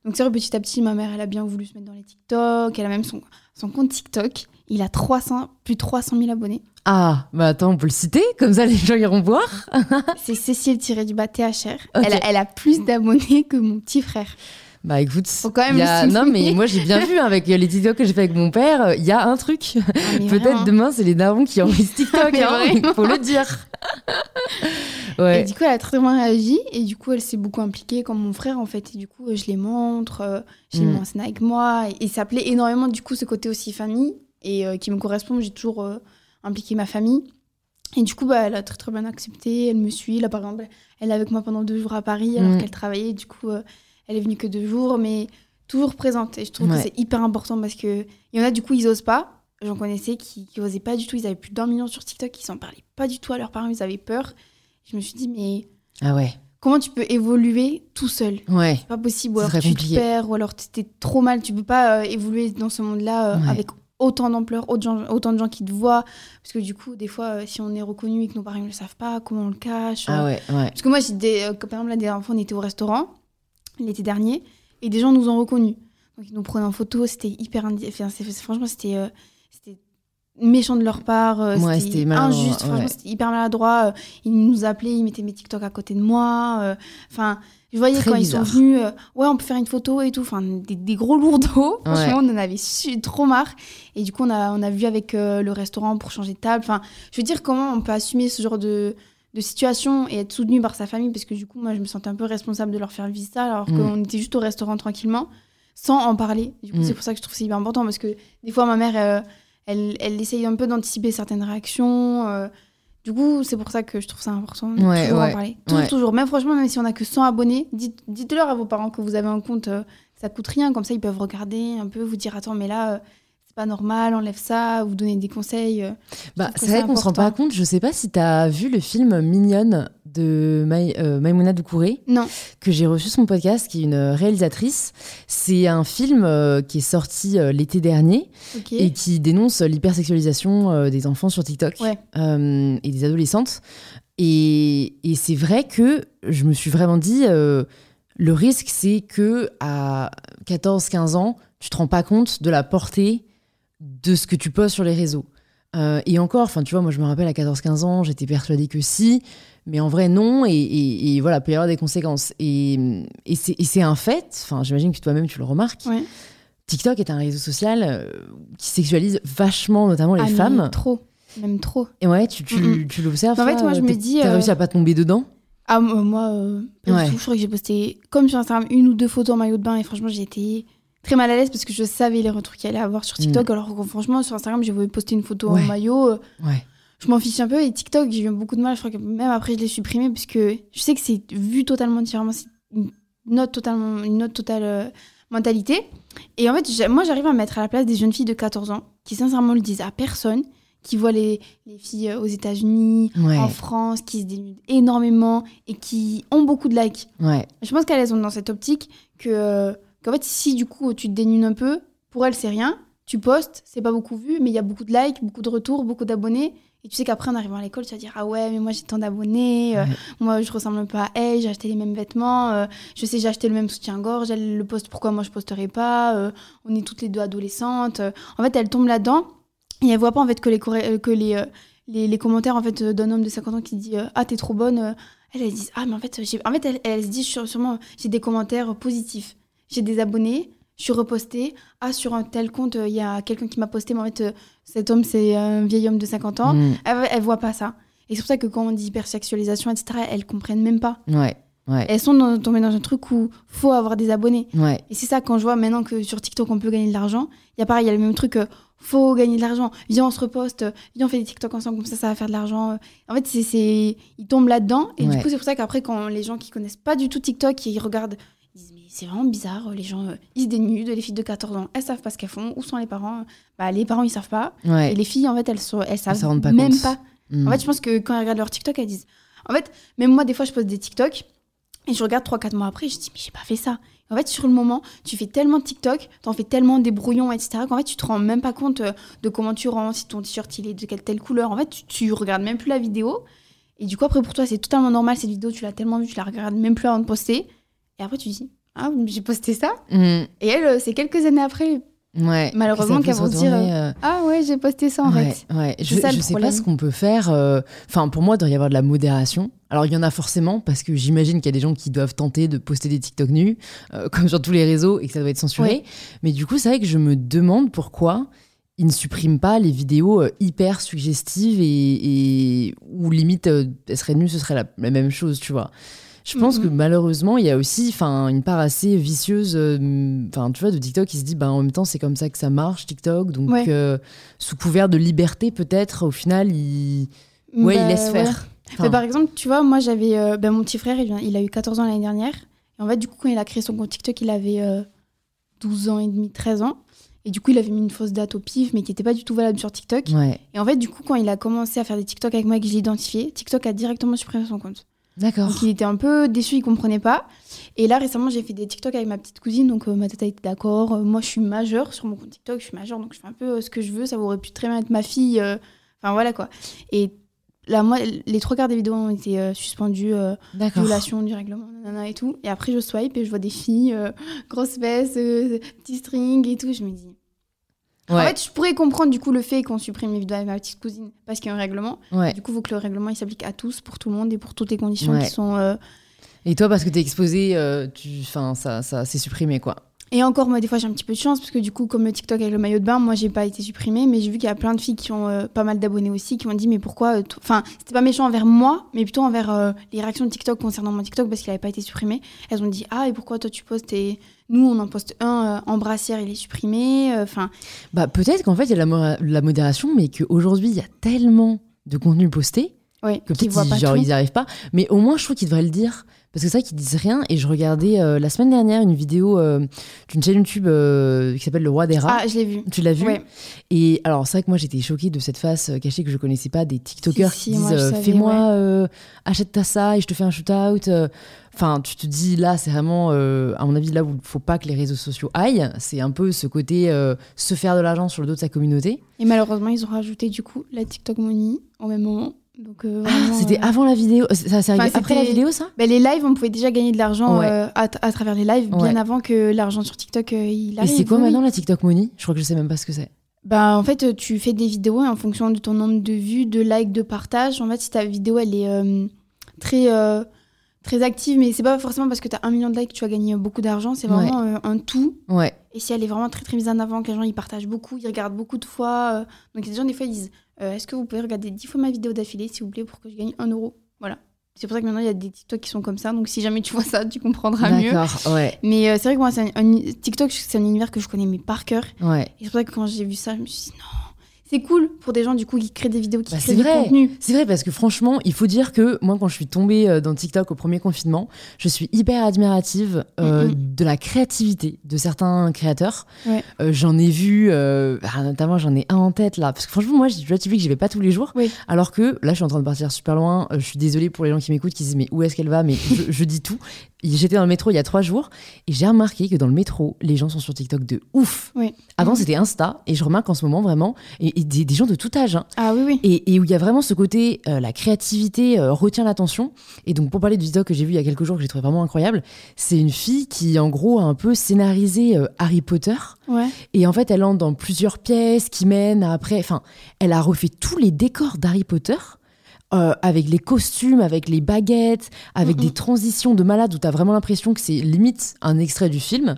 Donc c'est vrai petit à petit, ma mère, elle a bien voulu se mettre dans les TikTok. Elle a même son, son compte TikTok. Il a 300, plus de 300 000 abonnés. Ah, bah attends, on peut le citer, comme ça les gens iront voir. C'est Cécile-du-bas THR. Ok. Elle, a, elle a plus d'abonnés que mon petit frère. Bah écoute, Faut quand même il a- non mais moi j'ai bien vu avec les TikTok que j'ai fait avec mon père, il y a un truc. Ah, Peut-être demain c'est les darons qui enregistrent TikTok, Mais hein, il faut le dire. Et du coup, elle a très bien réagi. Et du coup, elle s'est beaucoup impliquée comme mon frère, en fait. Et du coup, je les montre, euh, je les Mm. mets en scène avec moi. Et, et ça plaît énormément, du coup, ce côté aussi famille. Et euh, qui me correspond. J'ai toujours euh, impliqué ma famille. Et du coup, bah, elle a très, très bien accepté. Elle me suit. Là, par exemple, elle est avec moi pendant deux jours à Paris, alors Mm. qu'elle travaillait. Du coup, euh, elle est venue que deux jours. Mais toujours présente. Et je trouve Ouais. que c'est hyper important parce que il y en a, du coup, ils osent pas. J'en connaissais qui, qui osaient pas du tout. Ils avaient plus d'un million sur TikTok. Ils s'en parlaient pas du tout à leurs parents. Ils avaient peur. Je me suis dit, mais Ah ouais. comment tu peux évoluer tout seul? Ouais. C'est pas possible. Ou alors tu compliqué. te perds, ou alors t'es trop mal. Tu peux pas euh, évoluer dans ce monde-là euh, Ouais. avec autant d'ampleur, autant, de gens- autant de gens qui te voient. Parce que du coup, des fois, euh, si on est reconnu et que nos parents ne le savent pas, comment on le cache. Ah ouais, ouais. Parce que moi, j'ai des, euh, par exemple, là, des dernières fois, on était au restaurant l'été dernier et des gens nous ont reconnus. Donc, ils nous prenaient en photo, c'était hyper. Enfin, franchement, c'était. euh, c'était méchant de leur part, euh, Ouais, c'était injuste, franchement, ouais. c'était hyper maladroit. euh, Ils nous appelaient, ils mettaient mes TikTok à côté de moi. euh, Enfin, je voyais Très quand bizarre. ils sont venus, ouais, on peut faire une photo et tout. Enfin, des, des gros lourdeaux. Ouais. Franchement, on en avait su- trop marre. Et du coup, on a, on a vu avec le restaurant pour changer de table. Enfin, je veux dire, comment on peut assumer ce genre de, de situation et être soutenu par sa famille parce que du coup, moi, je me sentais un peu responsable de leur faire vivre ça alors Mm. qu'on était juste au restaurant tranquillement sans en parler. Du coup, Mm. c'est pour ça que je trouve c'est hyper important parce que des fois, ma mère, euh, elle, elle essaye un peu d'anticiper certaines réactions. euh, du coup, c'est pour ça que je trouve ça important de Ouais, toujours ouais, en parler. Toujours, ouais. toujours. Même franchement, même si on a que 100 abonnés, dites- dites-leur à vos parents que vous avez un compte, euh, ça coûte rien. Comme ça, ils peuvent regarder un peu, vous dire Attends, mais là, euh, pas normal, enlève ça, vous donner des conseils. euh. Bah, c'est vrai qu'on se rend pas compte. Je sais pas si tu as vu le film Mignonne de Maï- euh, Maïmouna Doucouré. Non. que j'ai reçu sur mon podcast, qui est une réalisatrice. C'est un film euh, qui est sorti euh, l'été dernier et qui dénonce l'hypersexualisation des enfants sur TikTok Ouais. et des adolescentes. Et, et c'est vrai que je me suis vraiment dit, le risque, c'est que à 14-15 ans, tu te rends pas compte de la portée de ce que tu postes sur les réseaux. Euh, et encore, enfin, tu vois, moi je me rappelle à 14-15 ans, j'étais persuadée que si, mais en vrai non, et, et- et voilà, il peut y avoir des conséquences. Et, et c'est et c'est un fait, enfin, j'imagine que toi-même tu le remarques. Ouais. TikTok est un réseau social euh, qui sexualise vachement, notamment les Ah, mais femmes. Trop. Même trop. Et ouais, tu, tu, tu l'observes. En fait, moi, je me dis, T'as euh, réussi à pas tomber dedans Ah, moi, euh, Ouais. je crois que j'ai posté, comme sur Instagram, une ou deux photos en maillot de bain et franchement, j'ai été très mal à l'aise parce que je savais les retours qu'il allait avoir sur TikTok. Alors que franchement, sur Instagram, j'ai voulu poster une photo. Ouais. en maillot. euh, Ouais. je m'en fiche un peu. Et TikTok, j'ai eu beaucoup de mal. Je crois que même après, je l'ai supprimé parce que je sais que c'est vu totalement différemment. C'est une note totalement, une autre totale euh, mentalité. Et en fait, moi, j'arrive à me mettre à la place des jeunes filles de 14 ans qui, sincèrement, le disent à personne, qui voient les, les filles euh, aux États-Unis, Ouais. en France, qui se dénudent énormément et qui ont beaucoup de likes. Ouais. Je pense qu'elles sont dans cette optique que, qu'en fait, si du coup tu te dénudes un peu, pour elles, c'est rien. Tu postes, c'est pas beaucoup vu, mais il y a beaucoup de likes, beaucoup de retours, beaucoup d'abonnés. Et tu sais qu'après, en arrivant à l'école, tu vas dire Ah ouais, mais moi j'ai tant d'abonnés, euh, Ouais. moi je ressemble un peu à elle, j'ai acheté les mêmes vêtements, euh, je sais, j'ai acheté le même soutien-gorge, elle le poste, pourquoi moi je posterai pas, euh, on est toutes les deux adolescentes. En fait, elles tombent là-dedans et elles voient pas en fait que les, que les, les, les commentaires en fait, d'un homme de 50 ans qui dit Ah, t'es trop bonne. elles, elles disent Ah, mais en fait, en fait elles, elles se sur- sûrement J'ai des commentaires positifs, j'ai des abonnés, je suis repostée. Ah, sur un tel compte, euh, il y a quelqu'un qui m'a posté, mais en fait, euh, cet homme, c'est un vieil homme de 50 ans. Mm. Elles, elles voient pas ça. Et c'est pour ça que quand on dit hypersexualisation, etc., elles comprennent même pas. Ouais. Ouais. Elles sont dans- tombées dans un truc où faut avoir des abonnés. Ouais. Et c'est ça, quand je vois maintenant que sur TikTok, on peut gagner de l'argent, il y a pareil, il y a le même truc, euh, faut gagner de l'argent, viens, on se reposte, viens, on fait des TikTok ensemble, comme ça, ça va faire de l'argent. En fait, c'est, ils tombent là-dedans. Et Ouais. du coup, c'est pour ça qu'après, quand les gens qui connaissent pas du tout TikTok, ils regardent, ils mais c'est vraiment bizarre, les gens, euh, ils se dénudent, les filles de 14 ans, elles savent pas ce qu'elles font, où sont les parents? Bah, les parents, ils savent pas. Ouais. Et les filles, en fait, elles, sont, elles savent pas même compte. pas. Mm. En fait, je pense que quand elles regardent leur TikTok, elles disent. En fait, même moi, des fois, je poste des TikTok et je regarde 3-4 mois après, je dis, mais j'ai pas fait ça. En fait, sur le moment, tu fais tellement de TikTok, t'en fais tellement des brouillons, etc., qu'en fait, tu te rends même pas compte euh, de comment tu rends, si ton t-shirt il est de quelle telle couleur. En fait, tu, tu regardes même plus la vidéo. Et du coup, après, pour toi, c'est totalement normal. Cette vidéo, tu l'as tellement vue, tu la regardes même plus avant de poster. Et après, tu dis, ah, j'ai posté ça. Mm. Et elle, euh, c'est quelques années après, Ouais. Malheureusement qu'elles vont se dire, euh, ah ouais, j'ai posté ça en ouais, fait. ouais. Je, ça, je sais pas ce qu'on peut faire. euh, Enfin, pour moi, il doit y avoir de la modération. Alors, il y en a forcément, parce que j'imagine qu'il y a des gens qui doivent tenter de poster des TikTok nus, euh, comme sur tous les réseaux, et que ça doit être censuré. Ouais. Mais du coup, c'est vrai que je me demande pourquoi ils ne suppriment pas les vidéos hyper suggestives et, et où limite, euh, elles seraient nues, ce serait la, la même chose, tu vois. Je pense Mhm. que malheureusement, il y a aussi une part assez vicieuse euh, tu vois, de TikTok qui se dit bah, en même temps, c'est comme ça que ça marche, TikTok. Donc, Ouais. euh, sous couvert de liberté, peut-être, au final, il, ouais, il Bah, laisse ouais. faire. Enfin, Mais par exemple, tu vois, moi j'avais. euh, ben, mon petit frère, il, a eu 14 ans l'année dernière. Et en fait, du coup, quand il a créé son compte TikTok, il avait euh, 12 ans et demi, 13 ans. Et du coup, il avait mis une fausse date au pif, mais qui n'était pas du tout valable sur TikTok. ouais. Et en fait, du coup, quand il a commencé à faire des TikTok avec moi et que je l'ai identifié, TikTok a directement supprimé son compte. D'accord. Donc il était un peu déçu, il comprenait pas. Et là récemment j'ai fait des TikTok avec ma petite cousine, donc euh, ma tata était d'accord. Euh, moi je suis majeure sur mon compte TikTok, je suis majeure, donc je fais un peu euh, ce que je veux. Ça aurait pu très bien être ma fille. Enfin voilà quoi. Et là moi les trois quarts des vidéos ont été suspendues, D'accord. violation du règlement, nanana et tout. Et après je swipe et je vois des filles, grosses fesses, euh, petits strings et tout. Je me dis. En fait je pourrais comprendre du coup le fait qu'on supprime les vidéos avec ma petite cousine parce qu'il y a un règlement. ouais. Du coup, il faut que le règlement il s'applique à tous, pour tout le monde et pour toutes les conditions Ouais. qui sont. euh, Et toi, parce que t'es exposé, euh, tu... enfin, ça, ça s'est supprimé, quoi. Et encore, moi, des fois, j'ai un petit peu de chance parce que du coup, comme le TikTok avec le maillot de bain, moi, j'ai pas été supprimée, mais j'ai vu qu'il y a plein de filles qui ont euh, pas mal d'abonnés aussi, qui m'ont dit, mais pourquoi. euh, Enfin, c'était pas méchant envers moi, mais plutôt envers euh, les réactions de TikTok concernant mon TikTok parce qu'il avait pas été supprimé. Elles ont dit, ah, et pourquoi toi tu postes et nous, on en poste un euh, en brassière, il est supprimé. Enfin, Bah, peut-être qu'en fait, il y a de la, mo- la modération, mais qu'aujourd'hui, il y a tellement de contenu posté ouais, que peut-être voient ils, pas genre, tout. ils n'y arrivent pas. Mais au moins, je trouve qu'ils devraient le dire. Parce que c'est vrai qu'ils disent rien. Et je regardais euh, la semaine dernière une vidéo euh, d'une chaîne YouTube euh, qui s'appelle Le Roi des Rats. Ah, je l'ai vu. Tu l'as vu Ouais. Et alors, c'est vrai que moi, j'étais choquée de cette face cachée que je connaissais pas des TikTokers Si, qui disent Fais-moi, ouais. achète-toi ça et je te fais un shoot-out. Enfin, tu te dis là, c'est vraiment, à mon avis, là où il faut pas que les réseaux sociaux aillent. C'est un peu ce côté se faire de l'argent sur le dos de sa communauté. Et malheureusement, ils ont rajouté du coup la TikTok Money au même moment. Donc, euh, Ah, c'était euh, avant la vidéo. Ça, c'est arrivé Enfin, après la vidéo, ça? Bah, les lives, on pouvait déjà gagner de l'argent Ouais. euh, à, à travers les lives, bien avant que l'argent sur TikTok euh, il Et arrive. c'est quoi oui, maintenant la TikTok Money? Je crois que je sais même pas ce que c'est. Bah, en fait, euh, tu fais des vidéos et en fonction de ton nombre de vues, de likes, de partages, en fait, si ta vidéo elle est euh, très, euh, très active, mais c'est pas forcément parce que tu as un million de likes que tu vas gagner beaucoup d'argent, c'est vraiment euh, un tout. Ouais. Et si elle est vraiment très très mise en avant, que les gens ils partagent beaucoup, ils regardent beaucoup de fois. euh, donc des gens des fois ils disent euh, Est-ce que vous pouvez regarder 10 fois ma vidéo d'affilée s'il vous plaît pour que je gagne 1 euro? Voilà. C'est pour ça que maintenant il y a des TikTok qui sont comme ça. Donc si jamais tu vois ça, tu comprendras mieux. D'accord. Ouais. Mais euh, c'est vrai que moi, c'est un, un- TikTok, c'est un univers que je connais mais par cœur. Ouais. Et c'est pour ça que quand j'ai vu ça, je me suis dit non. C'est cool pour des gens du coup qui créent des vidéos, qui Bah, créent c'est du vrai. contenu. C'est vrai parce que franchement, il faut dire que moi, quand je suis tombée euh, dans TikTok au premier confinement, je suis hyper admirative euh, Mhm. de la créativité de certains créateurs. Ouais. Euh, j'en ai vu, euh, ah, notamment j'en ai un en tête là, parce que franchement, moi, je vois typique, j'y vais pas tous les jours. Oui. Alors que là, je suis en train de partir super loin. Je suis désolée pour les gens qui m'écoutent, qui disent mais où est-ce qu'elle va? Mais je, je dis tout. J'étais dans le métro il y a trois jours et j'ai remarqué que dans le métro, les gens sont sur TikTok de ouf. Oui. Avant, Mhm. c'était Insta et je remarque en ce moment vraiment et, et des, des gens de tout âge. hein, Ah oui, oui. et, et où il y a vraiment ce côté, euh, la créativité euh, retient l'attention. Et donc, pour parler du TikTok que j'ai vu il y a quelques jours, que j'ai trouvé vraiment incroyable, c'est une fille qui, en gros, a un peu scénarisé euh, Harry Potter. Ouais. Et en fait, elle entre dans plusieurs pièces qui mènent à après. Enfin, elle a refait tous les décors d'Harry Potter. Euh, avec les costumes, avec les baguettes, avec des transitions de malade où t'as vraiment l'impression que c'est limite un extrait du film.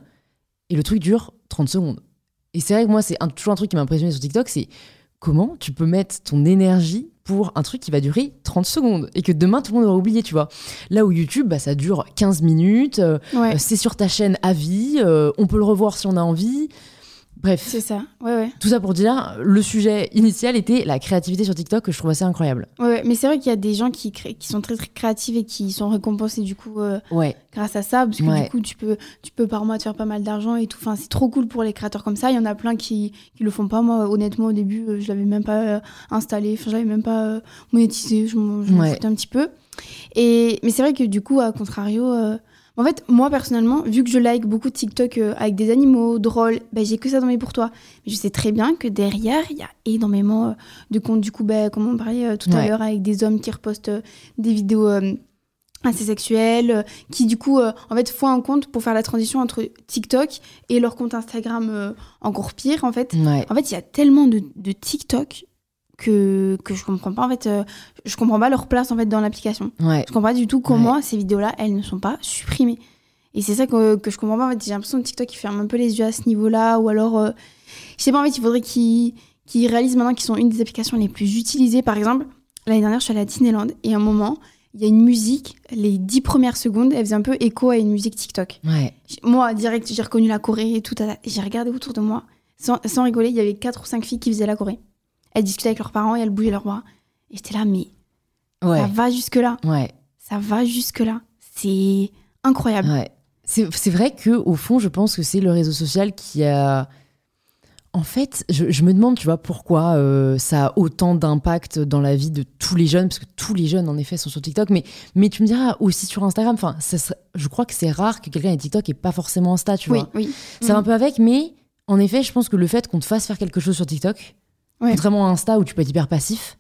Et le truc dure 30 secondes. Et c'est vrai que moi, c'est toujours un truc qui m'a impressionné sur TikTok, c'est comment tu peux mettre ton énergie pour un truc qui va durer 30 secondes et que demain tout le monde aura oublié, tu vois. Là où YouTube, bah, ça dure 15 minutes, euh, Ouais. euh, c'est sur ta chaîne à vie, euh, on peut le revoir si on a envie. Bref, C'est ça. Ouais, ouais. tout ça pour dire, le sujet initial était la créativité sur TikTok que je trouve assez incroyable. Ouais, ouais. Mais c'est vrai qu'il y a des gens qui, qui sont très, très créatifs et qui sont récompensés du coup euh, Ouais, grâce à ça. Parce que Ouais. du coup, tu peux, tu peux par mois te faire pas mal d'argent et tout. Enfin, c'est trop cool pour les créateurs comme ça. Il y en a plein qui, qui le font pas. Moi, honnêtement, au début, euh, je l'avais même pas euh, installé. Enfin, je l'avais même pas monétisé. Je m'en je m'en Ouais. foutais un petit peu. Et, mais c'est vrai que du coup, à contrario. En fait, moi personnellement, vu que je like beaucoup de TikTok euh, avec des animaux drôles, ben, j'ai que ça dans mes pour toi. Mais je sais très bien que derrière, il y a énormément euh, de comptes, du coup, ben, comme on parlait euh, tout à l'heure, avec des hommes qui repostent des vidéos assez sexuelles, qui du coup, euh, en fait, font un compte pour faire la transition entre TikTok et leur compte Instagram euh, encore pire, en fait. ouais, En fait, il y a tellement de, de TikTok que, que je comprends pas, en fait, euh, je comprends pas leur place, en fait, dans l'application. ouais. Je comprends pas du tout comment ces vidéos-là, elles ne sont pas supprimées. Et c'est ça que, que je comprends pas. En fait, j'ai l'impression que TikTok, il ferme un peu les yeux à ce niveau-là. Ou alors, euh, je sais pas, en fait, il faudrait qu'ils qu'ils réalisent maintenant qu'ils sont une des applications les plus utilisées. Par exemple, l'année dernière, je suis allée à Disneyland et à un moment, il y a une musique, les dix premières secondes, elle faisait un peu écho à une musique TikTok. Ouais. Moi, direct, j'ai reconnu la Corée et tout. J'ai regardé autour de moi. Sans, sans rigoler, il y avait quatre ou cinq filles qui faisaient la Corée. Elles discutaient avec leurs parents et elles bougeaient leurs bras. Et j'étais là, mais Ouais. ça va jusque-là. Ouais. Ça va jusque-là. C'est incroyable. Ouais. C'est vrai que au fond, je pense que c'est le réseau social qui a En fait, je, je me demande, tu vois, pourquoi euh, ça a autant d'impact dans la vie de tous les jeunes, parce que tous les jeunes, en effet, sont sur TikTok, mais, mais tu me diras aussi sur Instagram, enfin, je crois que c'est rare que quelqu'un ait TikTok et pas forcément Insta, tu Oui, vois. oui. Ça va un Mm. peu avec, mais en effet, je pense que le fait qu'on te fasse faire quelque chose sur TikTok, Ouais. contrairement à Insta où tu peux être hyper passif,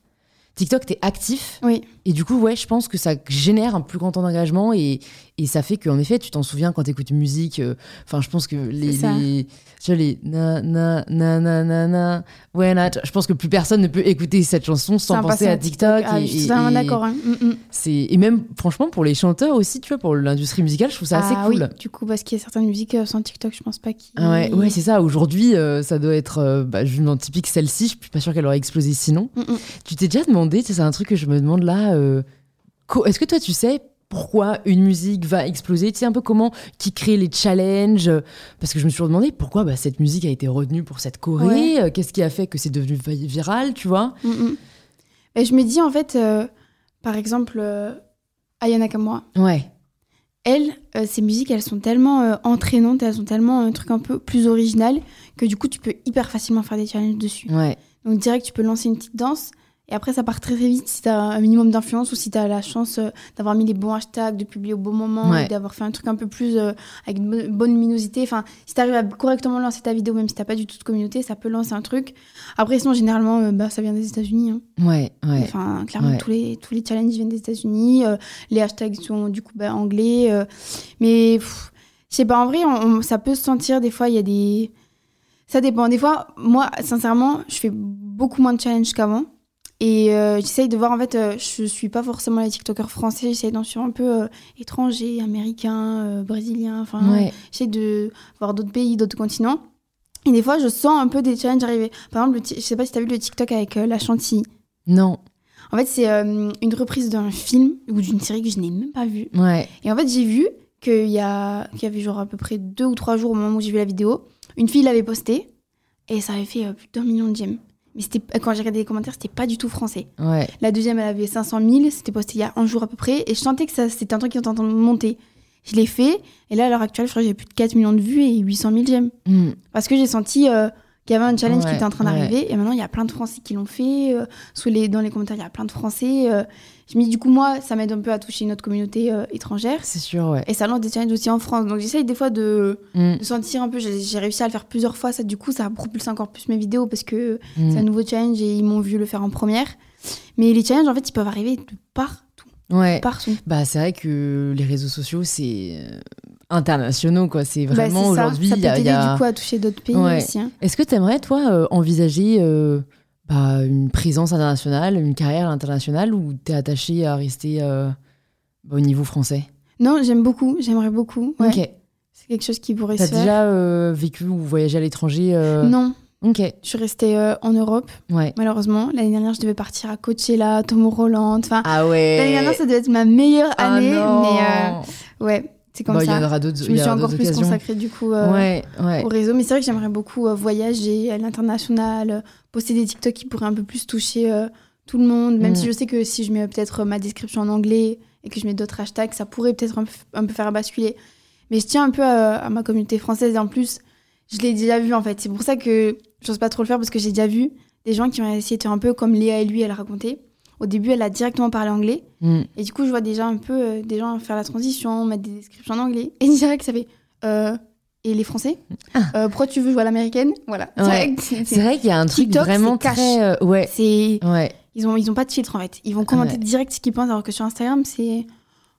TikTok, t'es actif, Oui, et du coup, ouais, je pense que ça génère un plus grand temps d'engagement et, et ça fait qu'en effet, tu t'en souviens quand t'écoutes musique. euh, Enfin, je pense que les vois, les na na na na na na I- Je pense que plus personne ne peut écouter cette chanson sans penser à TikTok. Ah, et- je suis et- d'accord. hein. Mm, mm. c'est Et même, franchement, pour les chanteurs aussi, tu vois, pour l'industrie musicale, je trouve ça assez Ah cool. oui, du coup, parce qu'il y a certaines musiques euh, sans TikTok, je pense pas qu'il. Ah ouais, ouais c'est ça. Aujourd'hui, euh, ça doit être euh, bah, typique celle-ci. Je suis pas sûre qu'elle aurait explosé sinon. Mm, mm. Tu t'es déjà demandé, c'est un truc que je me demande là. euh, Est-ce que toi, tu sais pourquoi une musique va exploser Tu sais un peu comment qui crée les challenges Parce que je me suis toujours demandé pourquoi bah, cette musique a été retenue pour cette Corée. Ouais. euh, Qu'est-ce qui a fait que c'est devenu vi- viral, tu vois? Mm, mm. Et je me dis, en fait, euh, par exemple, euh, Aya Nakamura, Ouais, elle, euh, ses musiques, elles sont tellement entraînantes, elles ont tellement un truc un peu plus original que du coup, tu peux hyper facilement faire des challenges dessus. ouais, Donc, direct, tu peux lancer une petite danse. Et après, ça part très très vite si tu as un minimum d'influence ou si tu as la chance euh, d'avoir mis les bons hashtags, de publier au bon moment, Ouais. d'avoir fait un truc un peu plus euh, avec une bonne- bonne luminosité. Enfin, si tu arrives à correctement lancer ta vidéo, même si tu pas du tout de communauté, ça peut lancer un truc. Après, sinon, généralement, euh, bah, ça vient des États-Unis. hein. ouais, ouais. Enfin, clairement, Ouais. tous, les, tous les challenges viennent des États-Unis. les hashtags sont du coup bah, anglais. mais je sais pas, en vrai, on- on- ça peut se sentir. Des fois, il y a des. Ça dépend. Des fois, moi, sincèrement, je fais beaucoup moins de challenges qu'avant. Et euh, j'essaye de voir, en fait, euh, je suis pas forcément les TikTokers français. J'essaye d'en suivre un peu euh, étrangers, américains, euh, brésiliens. Enfin, ouais. j'essaie de voir d'autres pays, d'autres continents. Et des fois, je sens un peu des challenges arriver. Par exemple, je sais pas si tu as vu le TikTok avec euh, la chantilly. Non, En fait, c'est euh, une reprise d'un film ou d'une série que je n'ai même pas vue. ouais, Et en fait, j'ai vu qu'il y, a... qu'il y avait genre à peu près deux ou trois jours au moment où j'ai vu la vidéo, une fille l'avait posté et ça avait fait plus d'un million de j'aime. Mais c'était quand j'ai regardé les commentaires, c'était pas du tout français. ouais. La deuxième, elle avait 500 000, c'était posté il y a un jour à peu près, et je sentais que c'était un truc qui était en train de monter. Je l'ai fait, et là, à l'heure actuelle, je crois que j'ai plus de 4 millions de vues et 800 000 j'aime. Hmm. Parce que j'ai senti euh, qu'il y avait un challenge Ouais, qui était en train ouais. d'arriver, et maintenant, il y a plein de Français qui l'ont fait. euh, sous les, dans les commentaires, il y a plein de Français. euh. Je me dis, du coup, moi, ça m'aide un peu à toucher une autre communauté euh, étrangère. C'est sûr, ouais. Et ça lance des challenges aussi en France. Donc, j'essaye des fois de, de sentir un peu. J'ai réussi à le faire plusieurs fois. Ça, du coup, ça propulse encore plus mes vidéos parce que hmm. c'est un nouveau challenge et ils m'ont vu le faire en première. Mais les challenges, en fait, ils peuvent arriver de partout. Ouais. Partout. Bah, c'est vrai que les réseaux sociaux, c'est euh, internationaux, quoi. C'est Bah, vraiment ça. aujourd'hui. Ça il peut y a- du coup à toucher d'autres pays Ouais. aussi. hein. Est-ce que tu aimerais, toi, euh, envisager euh, bah, une présence internationale, une carrière internationale, ou t'es attaché à rester euh, bah, au niveau français? Non, j'aime beaucoup. J'aimerais beaucoup. ouais. Ok. C'est quelque chose qui pourrait T'as se faire. déjà euh, vécu ou voyagé à l'étranger euh, Non, Ok. je suis restée en Europe, Ouais. malheureusement. L'année dernière, je devais partir à Coachella, Tomorrowland. Enfin, Ah ouais. l'année dernière, ça devait être ma meilleure Ah année. non. mais ouais, c'est comme y ça. en aura d'autres. Je me y suis encore plus consacrée du coup euh, Ouais, ouais. au réseau. Mais c'est vrai que j'aimerais beaucoup euh, voyager à l'international, euh, poster des TikTok qui pourraient un peu plus toucher euh, tout le monde. Même Mm. si je sais que si je mets peut-être ma description en anglais et que je mets d'autres hashtags, ça pourrait peut-être un, peu- un peu faire basculer. Mais je tiens un peu à, à ma communauté française et en plus, je l'ai déjà vu en fait. C'est pour ça que j'ose pas trop le faire parce que j'ai déjà vu des gens qui ont essayé de faire un peu comme Léa et lui, elle racontait. Au début, elle a directement parlé anglais. Hmm. Et du coup, je vois déjà un peu euh, des gens faire la transition, mettre des descriptions en anglais. Et direct, ça fait euh, Et les Français Euh, Pourquoi tu veux jouer à l'américaine? Voilà. Ah. Ouais. C'est- vrai qu'il y a un truc TikTok, vraiment très. ouais. c'est Ouais. ils ont ils ont pas de filtre en fait. Ils vont commenter Ouais. direct ce qu'ils pensent alors que sur Instagram c'est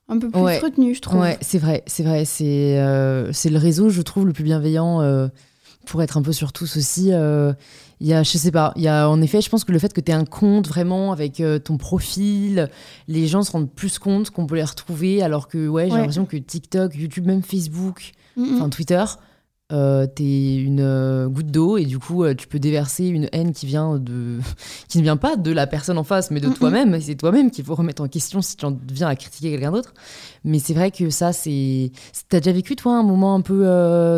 un peu plus Ouais. retenu, je trouve. Ouais, c'est vrai, c'est vrai. C'est euh, le réseau, je trouve, le plus bienveillant euh, pour être un peu sur tous aussi. euh, Il y a, je sais pas, il y a en effet, je pense que le fait que tu aies un compte vraiment avec euh, ton profil, les gens se rendent plus compte qu'on peut les retrouver, alors que ouais, j'ai Ouais. l'impression que TikTok, YouTube, même Facebook, mm. enfin Twitter, euh, t'es une euh, goutte d'eau et du coup euh, tu peux déverser une haine qui vient de qui ne vient pas de la personne en face mais de Mm, mm. toi-même et c'est toi-même qu'il faut remettre en question si tu en viens à critiquer quelqu'un d'autre mais c'est vrai que ça c'est t'as déjà vécu toi un moment un peu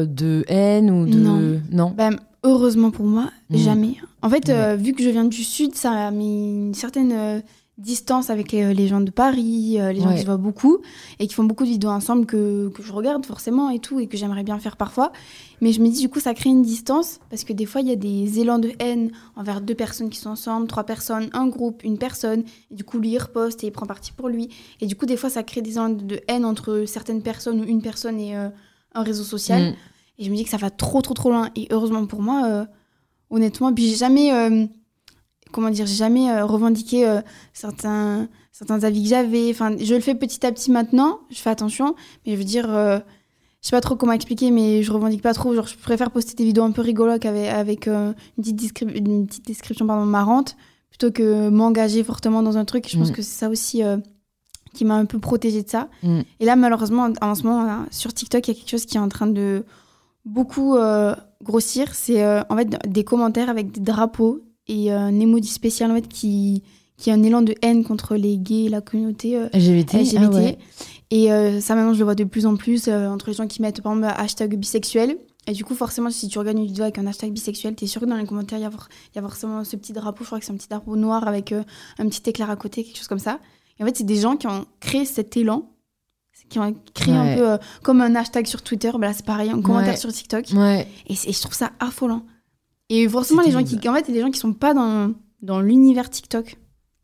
de haine ou de Non. non? Bah, heureusement pour moi, Mm. jamais. En fait, Ouais. euh, vu que je viens du sud, ça a mis une certaine euh, distance avec les, les gens de Paris, euh, les gens Ouais. qui se voient beaucoup et qui font beaucoup de vidéos ensemble que, que je regarde forcément et tout et que j'aimerais bien faire parfois. Mais je me dis du coup ça crée une distance parce que des fois il y a des élans de haine envers deux personnes qui sont ensemble, trois personnes, un groupe, une personne. Et du coup lui il reposte et il prend parti pour lui. Et du coup des fois ça crée des élans de haine entre certaines personnes ou une personne et euh, un réseau social. Mm. Et je me dis que ça va trop, trop, trop loin. Et heureusement pour moi, euh, honnêtement, puis j'ai jamais, euh, comment dire, j'ai jamais euh, revendiqué certains, certains avis que j'avais. Enfin, je le fais petit à petit maintenant, je fais attention, mais je veux dire, je sais pas trop comment expliquer, mais je revendique pas trop. Genre, je préfère poster des vidéos un peu rigolotes avec, avec une, petite descri- une petite description pardon, marrante, plutôt que m'engager fortement dans un truc. Je pense Mm. que c'est ça aussi qui m'a un peu protégée de ça. Mm. Et là, malheureusement, en, en ce moment, là, sur TikTok, il y a quelque chose qui est en train de beaucoup euh, grossir. C'est euh, en fait des commentaires avec des drapeaux et euh, un emoji spécial en fait qui qui a un élan de haine contre les gays et la communauté LGBT. LGBT. ah ouais. Et ça, maintenant, je le vois de plus en plus entre les gens qui mettent, par exemple, hashtag bisexuel. Et du coup, forcément, si tu regardes une vidéo avec un hashtag bisexuel, t'es sûr que dans les commentaires, il y, a y a forcément ce petit drapeau. Je crois que c'est un petit drapeau noir avec un petit éclair à côté, quelque chose comme ça. Et en fait, c'est des gens qui ont créé cet élan, qui ont créé Ouais. un peu euh, comme un hashtag sur Twitter. Bah là, c'est pareil, un commentaire Ouais. sur TikTok. Ouais. Et, et je trouve ça affolant. Et forcément, les gens qui, en fait, il y a des gens qui sont pas dans, dans l'univers TikTok,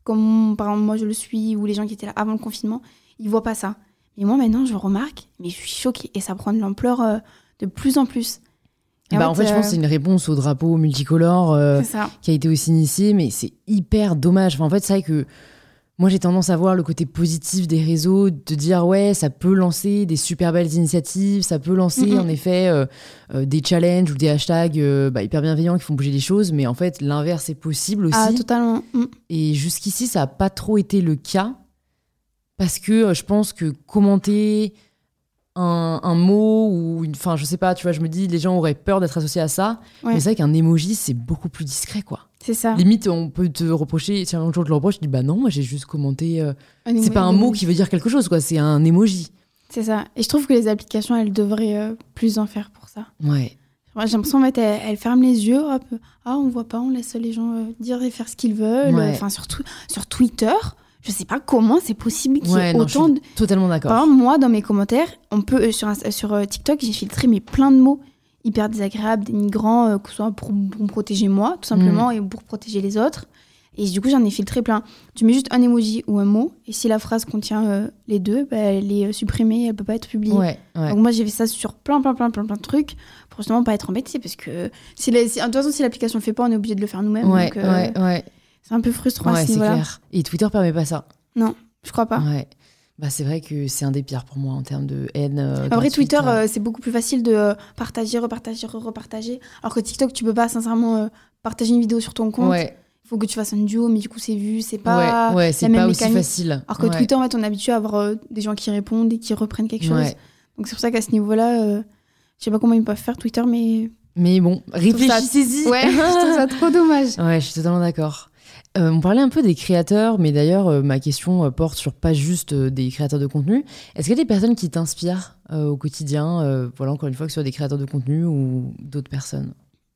comme par exemple moi je le suis, ou les gens qui étaient là avant le confinement, ils voient pas ça. Mais moi maintenant, je le remarque, mais je suis choquée. Et ça prend de l'ampleur euh, de plus en plus. Et Bah, en fait, je euh, pense que c'est une réponse au drapeau multicolore euh, qui a été aussi initié, mais c'est hyper dommage. Enfin, en fait, c'est vrai que moi, j'ai tendance à voir le côté positif des réseaux, de dire ouais, ça peut lancer des super belles initiatives, ça peut lancer en effet euh, euh, des challenges ou des hashtags euh, bah, hyper bienveillants qui font bouger les choses, mais en fait, l'inverse est possible aussi. Ah, totalement. Mm. Et jusqu'ici, ça n'a pas trop été le cas. Parce que je pense que commenter un, un mot ou une. Enfin, je sais pas, tu vois, je me dis, les gens auraient peur d'être associés à ça. Ouais. Mais c'est vrai qu'un emoji, c'est beaucoup plus discret, quoi. C'est ça. Limite, on peut te reprocher, si un jour je le reproche, je dis, bah non, moi j'ai juste commenté. euh, C'est pas un mot qui veut dire quelque chose, quoi, c'est un emoji. C'est ça. Et je trouve que les applications, elles devraient euh, plus en faire pour ça. Ouais. J'ai l'impression en fait, elles, elles ferment les yeux, hop, ah on voit pas, on laisse les gens euh, dire et faire ce qu'ils veulent. Ouais. Enfin surtout sur Twitter, je sais pas comment c'est possible qu'il y Ouais, ait non, je autant suis de totalement Par d'accord. exemple, moi, dans mes commentaires, on peut euh, sur, sur euh, TikTok, j'ai filtré mais plein de mots hyper désagréables, dénigrants, euh, que ce soit pour, pour me protéger moi, tout simplement, Mm. et pour protéger les autres. Et du coup, j'en ai filtré plein. Tu mets juste un emoji ou un mot, et si la phrase contient euh, les deux, bah, elle est euh, supprimée, elle peut pas être publiée. Ouais, ouais. Donc moi, j'ai fait ça sur plein, plein, plein, plein, plein de trucs, pour justement pas être embêtée, parce que si la- si- de toute façon, si l'application le fait pas, on est obligé de le faire nous-mêmes. Ouais, donc, euh. C'est un peu frustrant à ce clair. Et Twitter permet pas ça. Je crois pas. Ouais. Bah, c'est vrai que c'est un des pires pour moi en termes de haine. euh, En vrai, Twitter, là. euh, c'est beaucoup plus facile de euh, partager, repartager, repartager. Alors que TikTok, tu peux pas sincèrement euh, partager une vidéo sur ton compte. ouais, Il faut que tu fasses un duo, mais du coup, c'est vu, c'est pas. ouais, ouais, c'est même pas aussi mécanique. facile. Alors que Ouais. Twitter, en fait, on est habitué à avoir euh, des gens qui répondent et qui reprennent quelque chose. Donc c'est pour ça qu'à ce niveau-là, euh, je sais pas comment ils peuvent faire Twitter, mais. Mais bon, réfléchissez-y. Ouais, je trouve ça trop dommage. Ouais, je suis totalement d'accord. Euh, on parlait un peu des créateurs, mais d'ailleurs, euh, ma question euh, porte sur pas juste des créateurs de contenu. Est-ce qu'il y a des personnes qui t'inspirent au quotidien Voilà, encore une fois, que ce soit des créateurs de contenu ou d'autres personnes?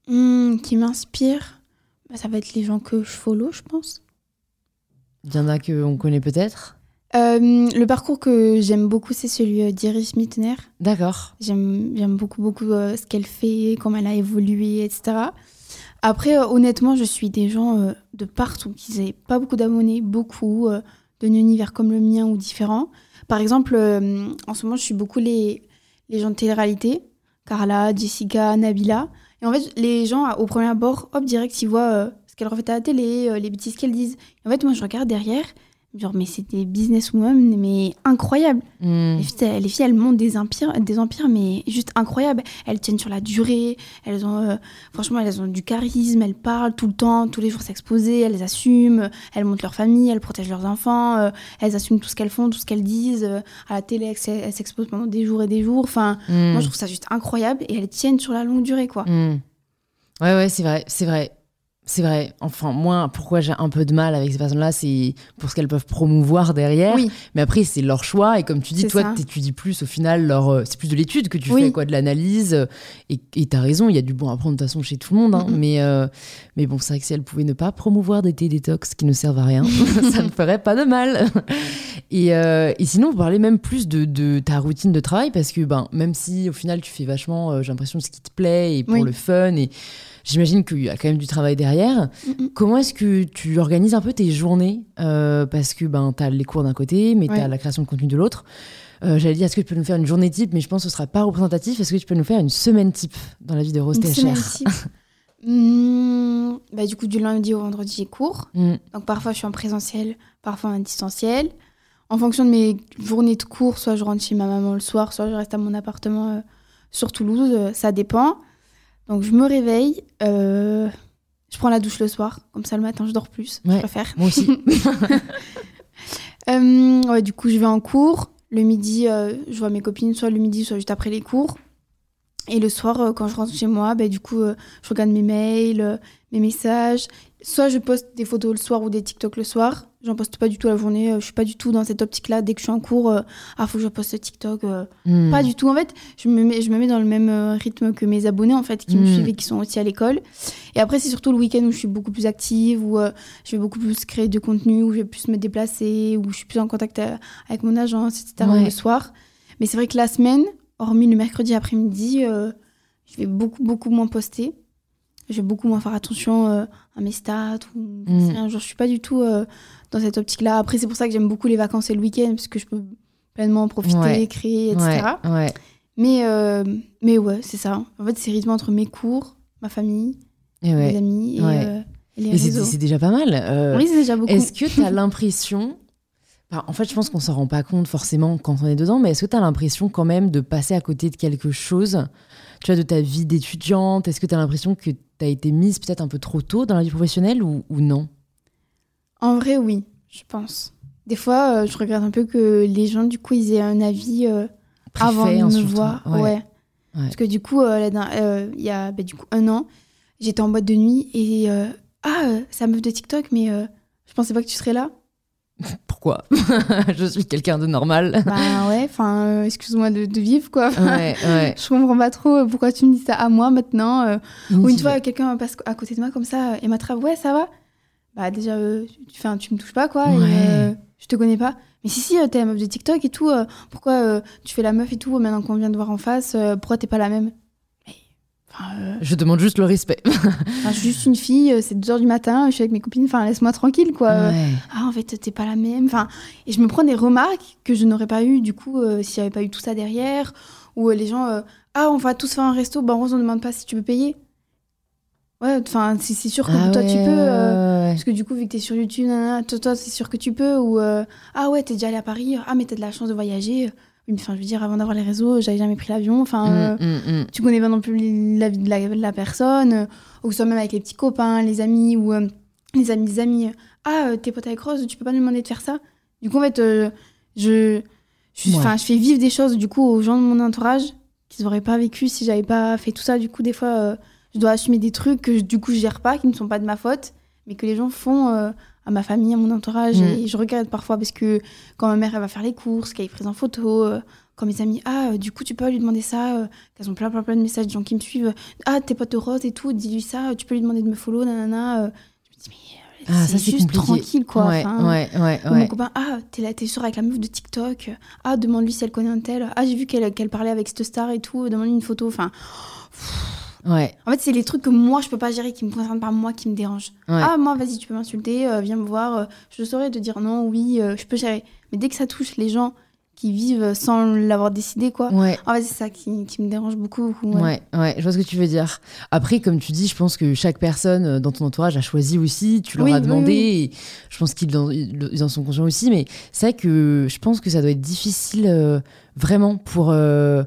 Hmm, qui m'inspire, bah, ça va être les gens que je follow, je pense. Il y en a qu'on connaît peut-être? Le parcours que j'aime beaucoup, c'est celui d'Iris Mittener. D'accord. J'aime beaucoup, beaucoup ce qu'elle fait, comment elle a évolué, etc. Après, euh, honnêtement, je suis des gens euh, de partout qui n'avaient pas beaucoup d'abonnés, beaucoup, euh, d'un univers comme le mien ou différent. Par exemple, euh, en ce moment, je suis beaucoup les, les gens de télé-réalité. Carla, Jessica, Nabila. Et en fait, les gens, au premier abord, hop, direct, ils voient ce qu'elles refait à la télé, les bêtises qu'elles disent. Et en fait, moi, je regarde derrière, genre, mais c'est des businesswomen, mais incroyables. Hmm. Les filles, les filles, elles montent des empires, des empires, mais juste incroyables. Elles tiennent sur la durée. Elles ont, euh, franchement, elles ont du charisme. Elles parlent tout le temps, tous les jours s'exposer. Elles assument. Elles montent leur famille. Elles protègent leurs enfants. euh, elles assument tout ce qu'elles font, tout ce qu'elles disent. euh, à la télé, elles s'exposent pendant des jours et des jours. Enfin, Hmm. moi, je trouve ça juste incroyable. Et elles tiennent sur la longue durée, quoi. Hmm. Ouais, ouais, c'est vrai, c'est vrai. C'est vrai. Enfin, moi, pourquoi j'ai un peu de mal avec ces personnes-là, c'est pour ce qu'elles peuvent promouvoir derrière. Oui. Mais après, c'est leur choix. Et comme tu dis, toi, tu étudies plus au final. Leur, euh, c'est plus de l'étude que tu Oui. fais, quoi, de l'analyse. Et tu as raison, il y a du bon à prendre de toute façon chez tout le monde. hein. Mais, euh, mais bon, c'est vrai que si elles pouvaient ne pas promouvoir des thé détox qui ne servent à rien, ça ne ferait pas de mal. et, euh, et sinon, vous parlez même plus de, de ta routine de travail parce que ben, même si au final, tu fais vachement, j'ai l'impression, ce qui te plaît et pour Oui. le fun. Et j'imagine qu'il y a quand même du travail derrière. Mm, mm. Comment est-ce que tu organises un peu tes journées Euh, Parce que ben, tu as les cours d'un côté, mais tu as Ouais. la création de contenu de l'autre. Euh, J'allais dire, est-ce que tu peux nous faire une journée type Mais je pense que ce sera pas représentatif. Est-ce que tu peux nous faire une semaine type dans la vie de Rose Une semaine type. Hmm, bah, du coup, du lundi au vendredi, j'ai cours. Mm, Donc parfois, je suis en présentiel, parfois en distanciel. En fonction de mes journées de cours, soit je rentre chez ma maman le soir, soit je reste à mon appartement euh, sur Toulouse. euh, ça dépend. Donc je me réveille. euh, je prends la douche le soir. Comme ça, le matin, je dors plus. Ouais. Je préfère. Moi aussi. Euh, ouais, du coup, je vais en cours. Le midi, euh, je vois mes copines, soit le midi, soit juste après les cours. Et le soir, quand je rentre chez moi, bah, du coup, je regarde mes mails, mes messages. Soit je poste des photos le soir ou des TikTok le soir. J'en poste pas du tout la journée. euh, je suis pas du tout dans cette optique-là. Dès que je suis en cours, euh, ah, faut que je poste TikTok. euh, Mm. Pas du tout. En fait, je me mets, je me mets dans le même euh, rythme que mes abonnés, en fait, qui me Mm. suivent et qui sont aussi à l'école. Et après, c'est surtout le week-end où je suis beaucoup plus active, où euh, je vais beaucoup plus créer de contenu, où je vais plus me déplacer, où je suis plus en contact avec mon agence, etc. Ouais. le soir. Mais c'est vrai que la semaine, hormis le mercredi après-midi, je vais beaucoup, beaucoup moins poster. Je vais beaucoup moins faire attention euh, à mes stats. Ou, j'en sais Mm. rien. Genre, je suis pas du tout euh, dans cette optique-là. Après, c'est pour ça que j'aime beaucoup les vacances et le week-end, parce que je peux pleinement en profiter, Ouais. créer, etc. Ouais, ouais. Mais, euh, mais ouais, c'est ça. En fait, c'est rythmé entre mes cours, ma famille, Et mes amis et, euh, et les Et c'est déjà pas mal. Oui, c'est déjà beaucoup. Est-ce que tu as l'impression. En fait, je pense qu'on s'en rend pas compte forcément quand on est dedans, mais est-ce que tu as l'impression quand même de passer à côté de quelque chose, tu vois, de ta vie d'étudiante Est-ce que tu as l'impression que tu as été mise peut-être un peu trop tôt dans la vie professionnelle ou, ou non? En vrai, oui, je pense. Des fois, euh, je regrette un peu que les gens, du coup, ils aient un avis euh, avant de me voir. Ouais. Ouais. Parce que du coup, euh, il y a bah, du coup un an, j'étais en boîte de nuit et ah, c'est la meuf de TikTok, mais je pensais pas que tu serais là. Pourquoi Je suis quelqu'un de normal. bah ouais, enfin, euh, excuse-moi de, de vivre quoi. ouais, ouais. Je comprends pas trop euh, pourquoi tu me dis ça à moi maintenant. euh, Ou une fois, quelqu'un passe à côté de moi comme ça et m'attrape, ouais, ça va Bah, déjà, euh, tu, me touches pas, quoi. et, Ouais. je te connais pas. Mais si, si, t'es la meuf de TikTok et tout. pourquoi tu fais la meuf et tout maintenant qu'on vient de voir en face Pourquoi t'es pas la même? Euh, Je demande juste le respect. enfin, je suis juste une fille, euh, c'est 2h du matin, je suis avec mes copines, enfin, laisse-moi tranquille, quoi. Euh, Ouais. Ah, en fait, t'es pas la même. Enfin, et je me prends des remarques que je n'aurais pas eu, du coup, euh, s'il n'y avait pas eu tout ça derrière. Ou euh, les gens, euh, ah, on va tous faire un resto, bah, on ne demande pas si tu peux payer. Ouais, enfin, c'est sûr que Ah toi, tu peux. euh, ouais, parce que du coup, vu que t'es sur YouTube, nanana, toi, toi c'est sûr que tu peux. Ou euh, ah ouais, t'es déjà allé à Paris. Ah, mais t'as de la chance de voyager. Oui, mais enfin, je veux dire, avant d'avoir les réseaux, j'avais jamais pris l'avion. Enfin, euh, Mm, mm, mm. tu connais pas non plus la vie de la, de la personne. euh, ou que ce soit même avec les petits copains, les amis ou euh, les amis des amis. Ah, t'es pote avec Rose, tu peux pas nous demander de faire ça? Du coup, en fait, je, je, Ouais. enfin, je fais vivre des choses du coup aux gens de mon entourage qu'ils auraient pas vécu si j'avais pas fait tout ça. Du coup, des fois, euh, je dois assumer des trucs que du coup je gère pas, qui ne sont pas de ma faute, mais que les gens font euh, à ma famille, à mon entourage. Mm. Et je regrette parfois parce que quand ma mère elle va faire les courses, qu'elle est prise en photo, euh, quand mes amis, ah, euh, du coup, tu peux lui demander ça, euh, qu'elles ont plein, plein, plein de messages de gens qui me suivent, ah, t'es pote de Rose et tout, dis-lui ça, tu peux lui demander de me follow, nanana. je me dis, mais Ah, c'est juste compliqué. tranquille, quoi. Ouais, enfin. ouais, ouais, Ou Mon copain, ah, t'es là, t'es sûr avec la meuf de TikTok. Ah, demande-lui si elle connaît un tel. Ah, j'ai vu qu'elle qu'elle parlait avec cette star et tout. Demande-lui une photo. Enfin, ouais, en fait, c'est les trucs que moi, je peux pas gérer, qui me concernent pas moi, qui me dérangent. ouais. Ah, moi, vas-y, tu peux m'insulter, euh, viens me voir. euh, je saurais te dire non, oui, euh, je peux gérer. Mais dès que ça touche les gens qui vivent sans l'avoir décidé, quoi. ouais. Ah, ouais, c'est ça qui, qui me dérange beaucoup. beaucoup, ouais. Ouais, ouais, je vois ce que tu veux dire. Après, comme tu dis, je pense que chaque personne euh, dans ton entourage a choisi aussi, tu leur Oui, as oui, demandé, oui. et je pense qu'ils en, ils en sont conscients aussi, mais c'est vrai que je pense que ça doit être difficile euh, vraiment pour euh,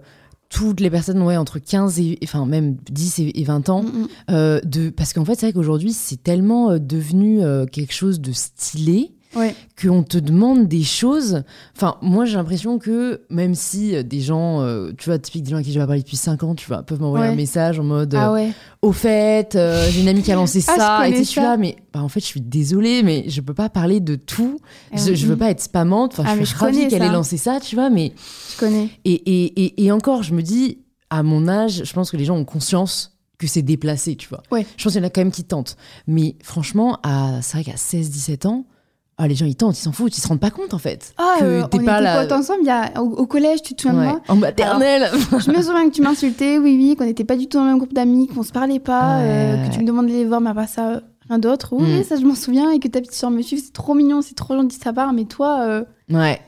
toutes les personnes ouais, entre 15 et, enfin même 10 et et 20 ans, Mm, mm. euh, de, parce qu'en fait, c'est vrai qu'aujourd'hui, c'est tellement euh, devenu euh, quelque chose de stylé. Ouais. qu'on te demande des choses. Enfin, moi, j'ai l'impression que même si euh, des gens, euh, tu vois, typique des gens à qui j'ai pas parlé depuis 5 ans, tu vois, peuvent m'envoyer Ouais. un message en mode Ah euh, ouais. Au fait, euh, j'ai une amie qui a lancé Ah, je ça, et tu je suis là, mais bah, en fait, je suis désolée, mais je peux pas parler de tout. Je, Euh, je veux pas être spammante. Enfin, Ah, je suis je ravie qu'elle ait lancé ça, tu vois, mais. Je connais. Et, et, et, et encore, je me dis, à mon âge, je pense que les gens ont conscience que c'est déplacé, tu vois. Ouais. Je pense qu'il y en a quand même qui tentent. Mais franchement, à, c'est vrai qu'à 16-17 ans, ah, les gens, ils tentent, ils s'en foutent, ils se rendent pas compte, en fait. Ah, que euh, t'es on pas était potes ensemble il y a, au, au collège, tu te souviens de Ouais. moi En maternelle. Je me souviens que tu m'insultais, oui, oui, qu'on n'était pas du tout dans le même groupe d'amis, qu'on se parlait pas, euh, que tu me demandais de les voir, mais à part ça, rien d'autre. Oui, Mm. oui, ça, je m'en souviens, et que ta petite soeur me suive, c'est trop mignon, c'est trop gentil de sa part, mais toi, euh, ouais.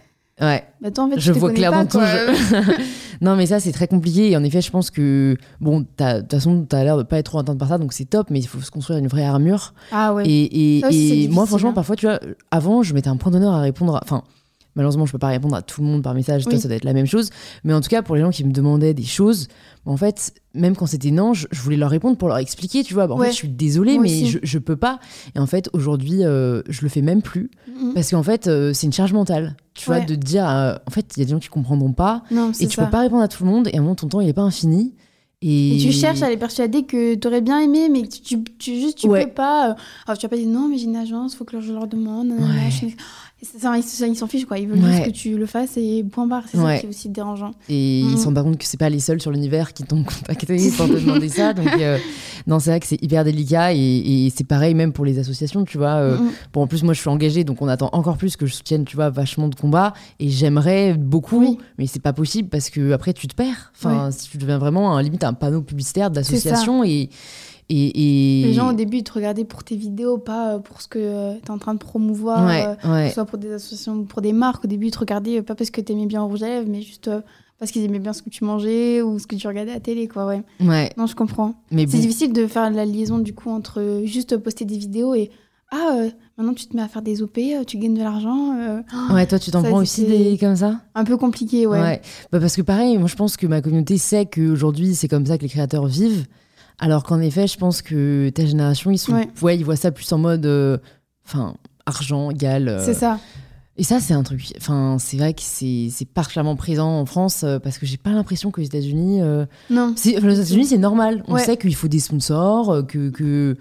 Ouais. bah, toi, en fait, je vois connais clair pas, jeu. non, mais ça, c'est très compliqué. Et en effet, je pense que, bon, de toute façon, t'as l'air de pas être trop atteinte par ça, donc c'est top, mais il faut se construire une vraie armure. Ah ouais. Et, et, Ça aussi, c'est et moi, franchement, hein. parfois, tu vois, avant, je mettais un point d'honneur à répondre. à- Enfin, malheureusement, je peux pas répondre à tout le monde par message. Toi, ça doit être la même chose. Mais en tout cas, pour les gens qui me demandaient des choses, en fait, même quand c'était non, je, je voulais leur répondre pour leur expliquer, tu vois. Bah, en Ouais. fait, je suis désolée, Moi mais je, je peux pas. Et en fait, aujourd'hui, euh, je le fais même plus. Mm. Parce qu'en fait, euh, c'est une charge mentale. Tu vois, de te dire, euh, en fait, il y a des gens qui comprendront pas. Non, Et tu ça. peux pas répondre à tout le monde. Et à un moment, ton temps, il est pas infini. Et, Et tu cherches à les persuader que t'aurais bien aimé, mais que tu, tu, juste tu Ouais. peux pas. euh, Alors tu vas pas dire non, mais j'ai une agence, faut que je leur demande. Ouais. Ça, ils s'en fichent quoi. Ils veulent Ouais. juste que tu le fasses et point barre. C'est Ouais. ça qui est aussi dérangeant. Et ils se rendent pas compte que c'est pas les seuls sur l'univers qui t'ont contacté pour te demander ça. Donc, euh, non, c'est vrai que c'est hyper délicat. Et, et c'est pareil même pour les associations, tu vois. euh, Mm. Bon, en plus, moi, je suis engagée, donc on attend encore plus que je soutienne, tu vois, vachement de combats. Et j'aimerais beaucoup, Oui. mais c'est pas possible parce que après, tu te perds. Enfin, si tu deviens vraiment, un, limite, un panneau publicitaire d'association et. Et, et... Les gens au début ils te regardaient pour tes vidéos, pas euh, pour ce que tu es en train de promouvoir. Ouais, euh, que ce soit pour des associations ou pour des marques. Au début ils te regardaient euh, pas parce que tu aimais bien rouge à lèvres, mais juste euh, parce qu'ils aimaient bien ce que tu mangeais ou ce que tu regardais à la télé, quoi. Ouais. ouais. Non, je comprends. Mais C'est bon. difficile de faire la liaison du coup entre euh, juste poster des vidéos et ah euh, maintenant tu te mets à faire des OP, euh, tu gagnes de l'argent. euh, Ouais, toi, tu t'en prends aussi des comme ça? un peu compliqué, ouais. Bah parce que pareil, moi je pense que ma communauté sait qu'aujourd'hui c'est comme ça que les créateurs vivent. Alors qu'en effet, je pense que ta génération, ils sont, Ouais. ouais, ils voient ça plus en mode, euh, argent égal. euh, C'est ça. Et ça, c'est un truc. Enfin, c'est vrai que c'est c'est particulièrement présent en France euh, parce que j'ai pas l'impression que les États-Unis, Non. enfin, les États-Unis, c'est normal. On Ouais. sait qu'il faut des sponsors, que, que.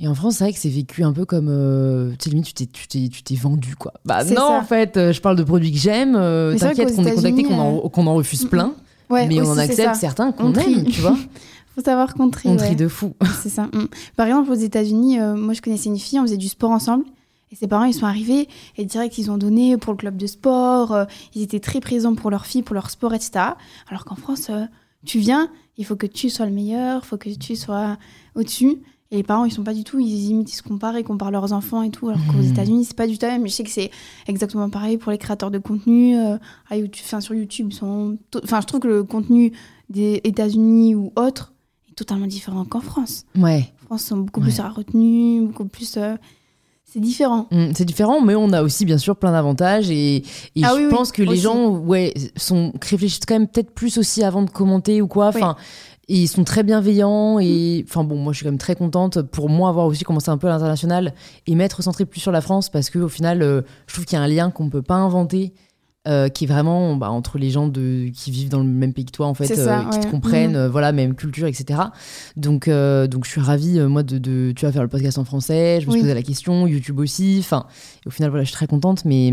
Et en France, c'est vrai que c'est vécu un peu comme. euh, tu sais, limite, tu t'es- tu t'es tu t'es vendu, quoi. Bah non, ça. en fait, euh, je parle de produits que j'aime. euh, Mais c'est vrai T'inquiète qu'on est contacté, qu'on en, États-Unis, qu'on en refuse Mm, plein. Ouais, mais on en accepte certains qu'on aime, tu vois. Faut savoir qu'on trie. On ouais. de fou. C'est ça. mm. Par exemple, aux États-Unis, euh, moi je connaissais une fille, on faisait du sport ensemble. Et ses parents, ils sont arrivés et direct, ils ont donné pour le club de sport. euh, ils étaient très présents pour leur fille, pour leur sport, etc. Alors qu'en France, euh, tu viens, il faut que tu sois le meilleur, il faut que tu sois au-dessus. Et les parents, ils sont pas du tout, ils imitent, ils se comparent, ils comparent leurs enfants et tout. Alors qu'aux Mhm. États-Unis, c'est pas du tout même. Je sais que c'est exactement pareil pour les créateurs de contenu. euh, à YouTube, enfin, sur YouTube, sont. Enfin, je trouve que le contenu des États-Unis ou autres totalement différent qu'en France. Ouais. En France, sont beaucoup Ouais. plus à retenue, beaucoup plus. euh, C'est différent. Mm, C'est différent, mais on a aussi bien sûr plein d'avantages et, et Ah je oui, oui, pense que les gens ouais, sont, réfléchissent quand même peut-être plus aussi avant de commenter ou quoi. Enfin, et ils sont très bienveillants et enfin bon, moi je suis quand même très contente pour moi avoir aussi commencé un peu à l'international et m'être centrée plus sur la France parce que au final, euh, je trouve qu'il y a un lien qu'on peut pas inventer. Euh, qui est vraiment bah, entre les gens de, qui vivent dans le même pays que toi en fait, ça, euh, qui te comprennent, Mhm. euh, voilà, même culture, etc. Donc, euh, donc je suis ravie euh, moi de, de, tu vas faire le podcast en français. Je me suis Oui. posé la question, YouTube aussi. Enfin, au final, voilà, je suis très contente, mais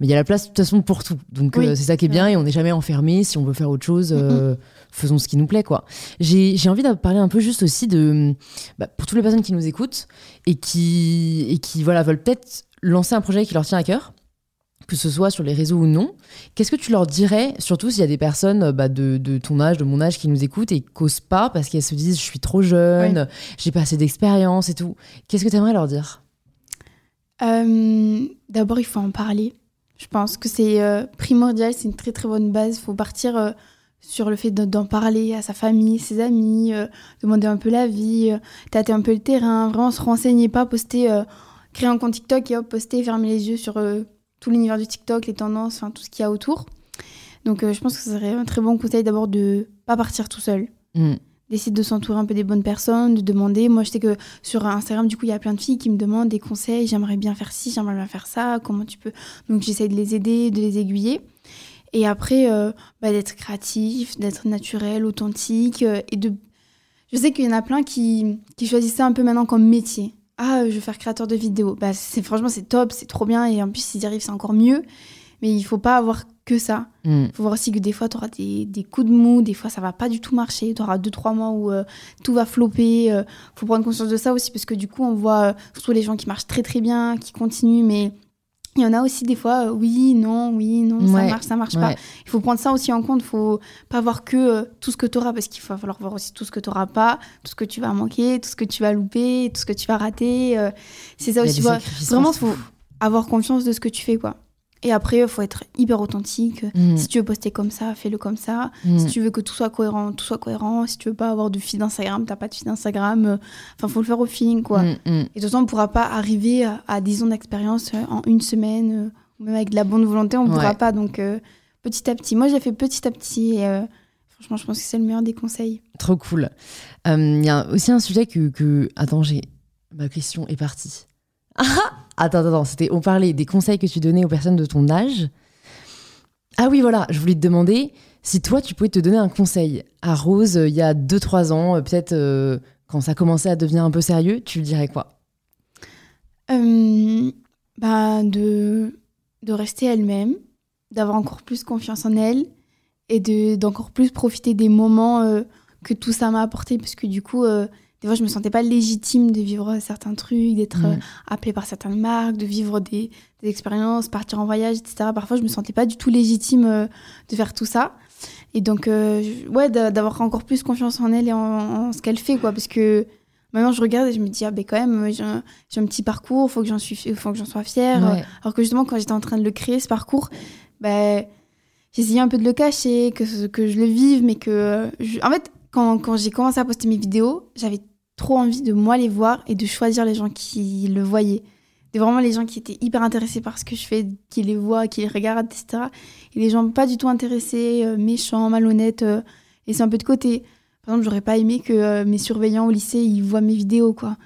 mais il y a la place de toute façon pour tout. Donc Oui, euh, c'est ça qui est bien et on n'est jamais enfermé. Si on veut faire autre chose, euh, faisons ce qui nous plaît, quoi. J'ai j'ai envie de parler un peu juste aussi de bah, pour toutes les personnes qui nous écoutent et qui et qui voilà veulent peut-être lancer un projet qui leur tient à cœur. Que ce soit sur les réseaux ou non, qu'est-ce que tu leur dirais, surtout s'il y a des personnes euh, bah, de, de ton âge, de mon âge, qui nous écoutent et qui causent pas parce qu'elles se disent je suis trop jeune, j'ai pas assez d'expérience et tout. Qu'est-ce que tu aimerais leur dire? Euh, D'abord, il faut en parler. Je pense que c'est euh, primordial, c'est une très très bonne base. Il faut partir euh, sur le fait de- d'en parler à sa famille, ses amis, demander un peu la vie, euh, tâter un peu le terrain, vraiment se renseigner, pas poster, créer un compte TikTok et hop, poster, fermer les yeux sur tout l'univers du TikTok, les tendances, enfin tout ce qu'il y a autour. Donc euh, je pense que ce serait un très bon conseil d'abord de pas partir tout seul, Mm. d'essayer de s'entourer un peu des bonnes personnes, de demander. Moi, je sais que sur Instagram, du coup, il y a plein de filles qui me demandent des conseils. J'aimerais bien faire ci, j'aimerais bien faire ça. Comment tu peux? Donc, j'essaie de les aider, de les aiguiller. Et après, euh, bah, d'être créatif, d'être naturel, authentique. euh, et de... Je sais qu'il y en a plein qui, qui choisissent ça un peu maintenant comme métier. Ah, je veux faire créateur de vidéos. Bah, c'est, franchement, c'est top, c'est trop bien. Et en plus, s'ils y arrivent, c'est encore mieux. Mais il faut pas avoir que ça. Mm. Faut voir aussi que des fois, tu auras des, des coups de mou, des fois, ça va pas du tout marcher. Tu auras deux, trois mois où euh, tout va flopper. Il faut prendre conscience de ça aussi, parce que du coup, on voit euh, surtout les gens qui marchent très, très bien, qui continuent, mais il y en a aussi des fois, euh, oui, non, oui, non, ça marche, ça marche pas. Il faut prendre ça aussi en compte. Il faut pas voir que euh, tout ce que tu auras, parce qu'il va falloir voir aussi tout ce que tu n'auras pas, tout ce que tu vas manquer, tout ce que tu vas louper, tout ce que tu vas rater. euh, c'est ça Il aussi. Vraiment, partout. faut avoir confiance de ce que tu fais, quoi. Et après, il faut être hyper authentique. Mm. Si tu veux poster comme ça, fais-le comme ça. Mm. Si tu veux que tout soit cohérent, tout soit cohérent. Si tu veux pas avoir de feed Instagram, t'as pas de feed Instagram. Enfin, faut le faire au feeling, quoi. Mm. Et de toute façon, on pourra pas arriver à, à 10 ans d'expérience euh, en une semaine. euh, même avec de la bonne volonté, on pourra Ouais. pas. Donc, euh, petit à petit. Moi, j'ai fait petit à petit. Et, euh, franchement, je pense que c'est le meilleur des conseils. Trop cool. Euh, Il y a aussi un sujet que. que... Attends, j'ai. Ma question est partie. Ah Attends, attends. C'était. On parlait des conseils que tu donnais aux personnes de ton âge. Ah oui, voilà. Je voulais te demander si toi, tu pouvais te donner un conseil à Rose euh, il y a 2-3 ans, euh, peut-être euh, quand ça commençait à devenir un peu sérieux, tu lui dirais quoi? Bah, de, de rester elle-même, d'avoir encore plus confiance en elle et de, d'encore plus profiter des moments que tout ça m'a apporté. Parce que du coup, des fois, je me sentais pas légitime de vivre certains trucs, d'être euh, Mm. appelée par certaines marques, de vivre des, des expériences, partir en voyage, etc. Parfois, je me sentais pas du tout légitime euh, de faire tout ça. Et donc, euh, ouais, d'a- d'avoir encore plus confiance en elle et en, en ce qu'elle fait, quoi. Parce que maintenant, je regarde et je me dis, ah, ben quand même, j'ai un, petit parcours, faut que j'en suis, fi- faut que j'en sois fière. Ouais. Alors que justement, quand j'étais en train de le créer, ce parcours, ben, j'essayais un peu de le cacher, que, que je le vive, mais que. je- En fait, quand, quand j'ai commencé à poster mes vidéos, j'avais trop envie de moi les voir et de choisir les gens qui le voyaient. De vraiment les gens qui étaient hyper intéressés par ce que je fais, qui les voient, qui les regardent, etc. Et les gens pas du tout intéressés, euh, méchants, malhonnêtes, euh, et c'est un peu de côté. Par exemple, j'aurais pas aimé que euh, mes surveillants au lycée, ils voient mes vidéos, quoi.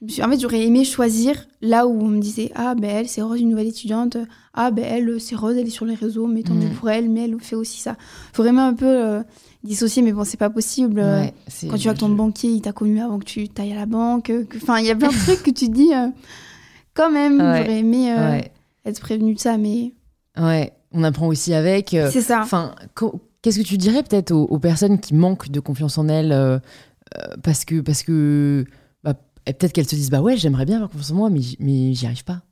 Je me suis... En fait, j'aurais aimé choisir là où on me disait Ah, ben elle, c'est Rose, une nouvelle étudiante. Ah, ben elle, c'est Rose, elle est sur les réseaux, mais tant mieux Mm. pour elle, mais elle fait aussi ça. Faut vraiment un peu dissocier, mais bon, c'est pas possible. euh, Ouais, Quand tu vois que ton banquier, il t'a connu avant que tu tailles à la banque. euh, Enfin, il y a plein de trucs que tu dis euh, Quand même, Ouais. j'aurais aimé euh, Ouais, être prévenu de ça, mais ouais. On apprend aussi avec. euh, c'est ça. Enfin, qu'est-ce que tu dirais peut-être aux, aux personnes qui manquent de confiance en elles parce que parce que bah, peut-être qu'elles se disent bah ouais j'aimerais bien avoir confiance en moi mais j'y arrive pas.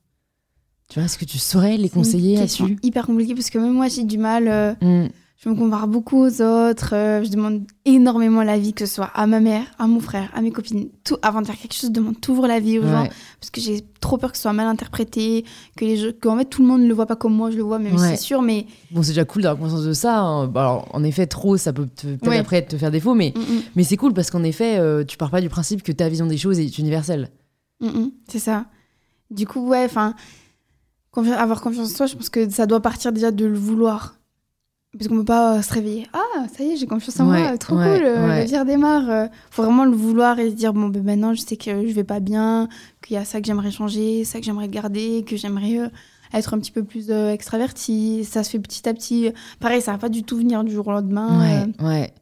Tu vois est-ce que tu saurais les conseiller là-dessus? hyper compliqué parce que même moi, j'ai du mal. euh, Mm. Je me compare beaucoup aux autres. euh, je demande énormément l'avis, que ce soit à ma mère, à mon frère, à mes copines. Tout, avant de faire quelque chose, je demande toujours l'avis aux gens. Parce que j'ai trop peur que ce soit mal interprété, que les qu'en fait tout le monde ne le voit pas comme moi, je le vois, même si Ouais. c'est sûr, mais. Bon c'est déjà cool d'avoir conscience de ça. hein. Bah, alors, en effet trop ça peut peut-être Ouais. après te faire défaut mais Mm, mm, mais c'est cool parce qu'en effet euh, tu pars pas du principe que ta vision des choses est universelle. mm, c'est ça. Du coup, ouais, enfin, avoir confiance en soi, je pense que ça doit partir déjà de le vouloir. Parce qu'on peut pas euh, se réveiller. Ah, ça y est, j'ai confiance en Ouais, moi, trop ouais, cool, euh, ouais. la vie redémarre. Euh, faut vraiment le vouloir et se dire, bon, ben maintenant, je sais que je vais pas bien, qu'il y a ça que j'aimerais changer, ça que j'aimerais garder, que j'aimerais euh, être un petit peu plus euh, extraverti. Ça se fait petit à petit. Pareil, ça va pas du tout venir du jour au lendemain. euh, Ouais ouais.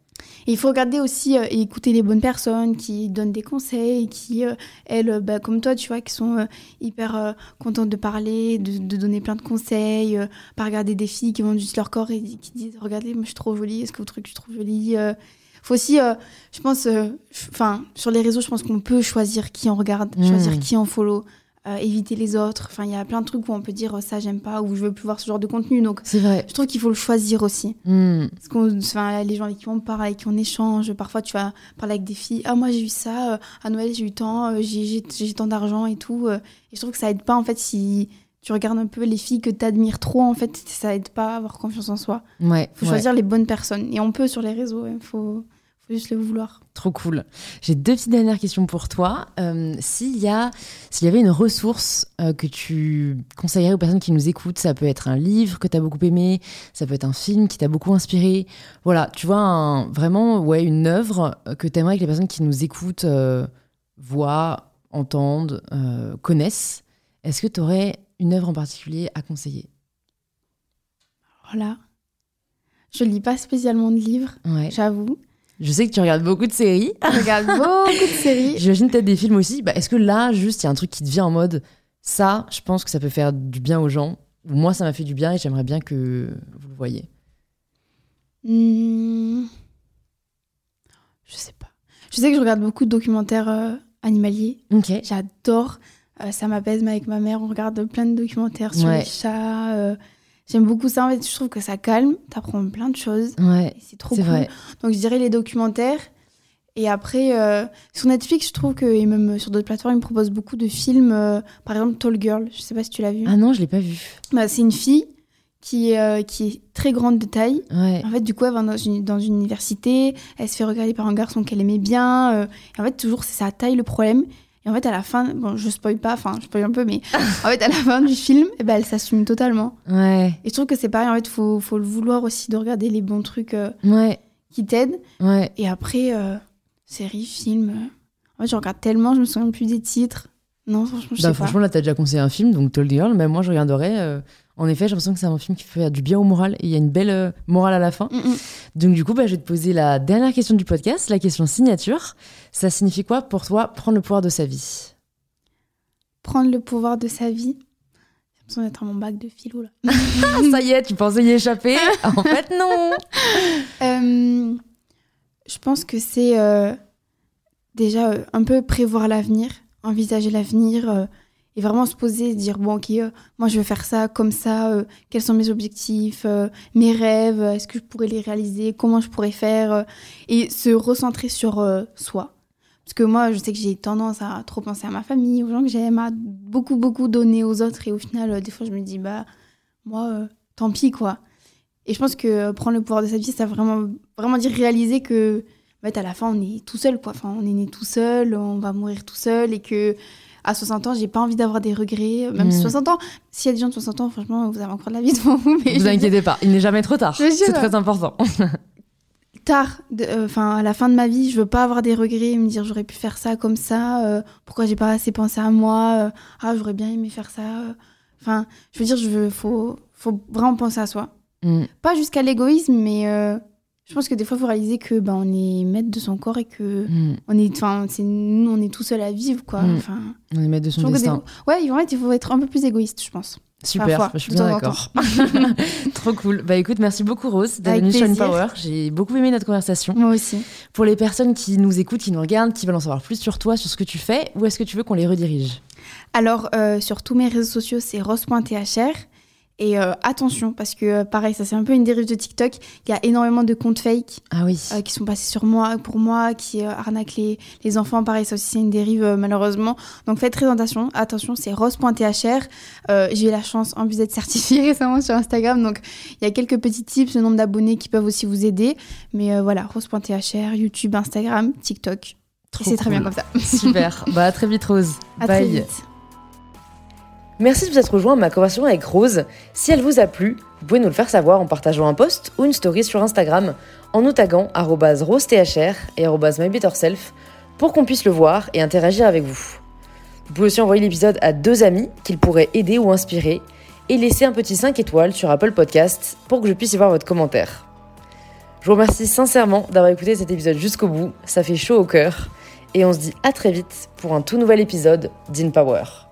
Et il faut regarder aussi euh, et écouter les bonnes personnes qui donnent des conseils, qui, euh, elles, euh, bah, comme toi, tu vois, qui sont euh, hyper contentes de parler, de, de donner plein de conseils, pas regarder des filles qui vendent juste leur corps et qui disent Regardez, moi je suis trop jolie, est-ce que vous trouvez que je suis trop jolie faut aussi, je pense, enfin, sur les réseaux, je pense qu'on peut choisir qui on regarde, Mm. choisir qui on follow, euh, éviter les autres. Enfin, il y a plein de trucs où on peut dire euh, ça, j'aime pas, ou je veux plus voir ce genre de contenu. Donc, C'est vrai. je trouve qu'il faut le choisir aussi. Mm. Parce qu'on, enfin, les gens avec qui on parle, avec qui on échange, parfois tu vas parler avec des filles. Ah, moi j'ai eu ça, euh, à Noël j'ai eu tant, euh, j'ai, tant d'argent et tout. et je trouve que ça aide pas en fait si tu regardes un peu les filles que tu admires trop, en fait, ça aide pas à avoir confiance en soi. Ouais. faut ouais. choisir les bonnes personnes. Et on peut sur les réseaux, il faut, faut faut juste le vouloir. Trop cool. J'ai deux petites dernières questions pour toi. Euh, s'il y a, s'il y avait une ressource euh, que tu conseillerais aux personnes qui nous écoutent, ça peut être un livre que tu as beaucoup aimé, ça peut être un film qui t'a beaucoup inspiré. Voilà, tu vois, un- vraiment, ouais, une œuvre euh, que tu aimerais que les personnes qui nous écoutent euh, voient, entendent, connaissent. Est-ce que tu aurais une œuvre en particulier à conseiller? Voilà. Je lis pas spécialement de livres, Ouais. j'avoue. Je sais que tu regardes beaucoup de séries. Je regarde beaucoup de séries. J'imagine peut-être des films aussi. Bah, Est-ce que là, juste, il y a un truc qui te vient en mode ça, je pense que ça peut faire du bien aux gens. Ou Moi, ça m'a fait du bien et j'aimerais bien que vous le voyez? Hmm. Je sais pas. Je sais que je regarde beaucoup de documentaires euh, animaliers. Ok. J'adore. Euh, ça m'apaise mais avec ma mère. On regarde plein de documentaires sur Ouais. les chats. euh, J'aime beaucoup ça. En fait, je trouve que ça calme. T'apprends plein de choses. Ouais, c'est trop cool. vrai. Donc, je dirais les documentaires. Et après, euh, sur Netflix, je trouve que, et même sur d'autres plateformes, ils me proposent beaucoup de films. euh, par exemple, Tall Girl. Je sais pas si tu l'as vu. Ah non, je l'ai pas vu. Bah, c'est une fille qui, est, euh, qui est très grande de taille. Ouais. En fait, du coup, elle va dans une, dans une université, elle se fait regarder par un garçon qu'elle aimait bien. et en fait, toujours, c'est sa taille le problème. Et en fait, à la fin, bon, je spoil pas, enfin, je spoil un peu, mais en fait, à la fin du film, eh ben, elle s'assume totalement. Ouais. Et je trouve que c'est pareil, en fait, faut, faut le vouloir aussi de regarder les bons trucs euh, Ouais. qui t'aident. Ouais. Et après, euh, séries, films. euh, En fait, je regarde tellement, je me souviens plus des titres. Non, franchement, je Bah, sais franchement, là, t'as déjà conseillé un film, donc Told Girl. Même moi, je regarderais. euh, En effet, j'ai l'impression que c'est un film qui fait du bien au moral et il y a une belle euh, morale à la fin. Mm, mm. Donc, du coup, bah, je vais te poser la dernière question du podcast, la question signature. Ça signifie quoi pour toi prendre le pouvoir de sa vie? Prendre le pouvoir de sa vie? J'ai l'impression d'être à mon bac de philo, là. Ah, ça y est, tu pensais y échapper? En fait, non Euh, je pense que c'est euh, déjà un peu prévoir l'avenir, envisager l'avenir et vraiment se poser, dire bon ok, euh, moi je veux faire ça comme ça, euh, quels sont mes objectifs, euh, mes rêves, est-ce que je pourrais les réaliser, comment je pourrais faire et se recentrer sur soi. Parce que moi, je sais que j'ai tendance à trop penser à ma famille, aux gens que j'aime, à beaucoup, beaucoup donner aux autres. Et au final, des fois, je me dis, bah, moi, tant pis, quoi. Et je pense que prendre le pouvoir de sa vie, ça vraiment, vraiment dire réaliser que, fait, à la fin, on est tout seul, quoi. Enfin, on est né tout seul, on va mourir tout seul, et que à 60 ans, j'ai pas envie d'avoir des regrets. Même Mm. 60 ans, s'il y a des gens de 60 ans, franchement, vous avez encore de la vie devant vous. Mais Vous inquiétez pas, il n'est jamais trop tard. C'est très important. tard, euh, enfin à la fin de ma vie, je veux pas avoir des regrets, et me dire j'aurais pu faire ça comme ça, euh, pourquoi j'ai pas assez pensé à moi, euh, ah j'aurais bien aimé faire ça. euh. Enfin, je veux dire, je veux, faut, faut vraiment penser à soi. Mm. Pas jusqu'à l'égoïsme, mais je pense que des fois, il faut réaliser que ben on est maître de son corps et que Mm. on est, enfin, c'est nous, on est tout seul à vivre, quoi. Mm. Enfin, On est maître de son que des- destin. ouais, en fait, il faut être un peu plus égoïste, je pense. Super, Parfois, je suis bien d'accord. Trop cool. Bah écoute, merci beaucoup Rose d'être venue sur. Power. J'ai beaucoup aimé notre conversation. Moi aussi. Pour les personnes qui nous écoutent, qui nous regardent, qui veulent en savoir plus sur toi, sur ce que tu fais, où est-ce que tu veux qu'on les redirige? Alors, euh, sur tous mes réseaux sociaux, c'est rose.thr. Et euh, attention, parce que euh, pareil, ça c'est un peu une dérive de TikTok. Il y a énormément de comptes fake Ah oui. euh, qui sont passés sur moi, pour moi, qui euh, arnaquent les, les enfants. Pareil, ça aussi c'est une dérive malheureusement. Donc faites très attention. Attention, c'est rose.thr. J'ai eu la chance en plus d'être certifiée récemment sur Instagram. Donc il y a quelques petits tips, le nombre d'abonnés qui peuvent aussi vous aider. Mais voilà, rose.thr, YouTube, Instagram, TikTok. Trop Et c'est très bien comme ça. Super. bah à très vite Rose. À Bye. très vite. Merci de vous être rejoint à ma conversation avec Rose. Si elle vous a plu, vous pouvez nous le faire savoir en partageant un post ou une story sur Instagram en nous taguant rosethr et mybetterself pour qu'on puisse le voir et interagir avec vous. Vous pouvez aussi envoyer l'épisode à deux amis qu'il pourrait aider ou inspirer et laisser un petit 5 étoiles sur Apple Podcast pour que je puisse y voir votre commentaire. Je vous remercie sincèrement d'avoir écouté cet épisode jusqu'au bout, ça fait chaud au cœur et on se dit à très vite pour un tout nouvel épisode d'InPower.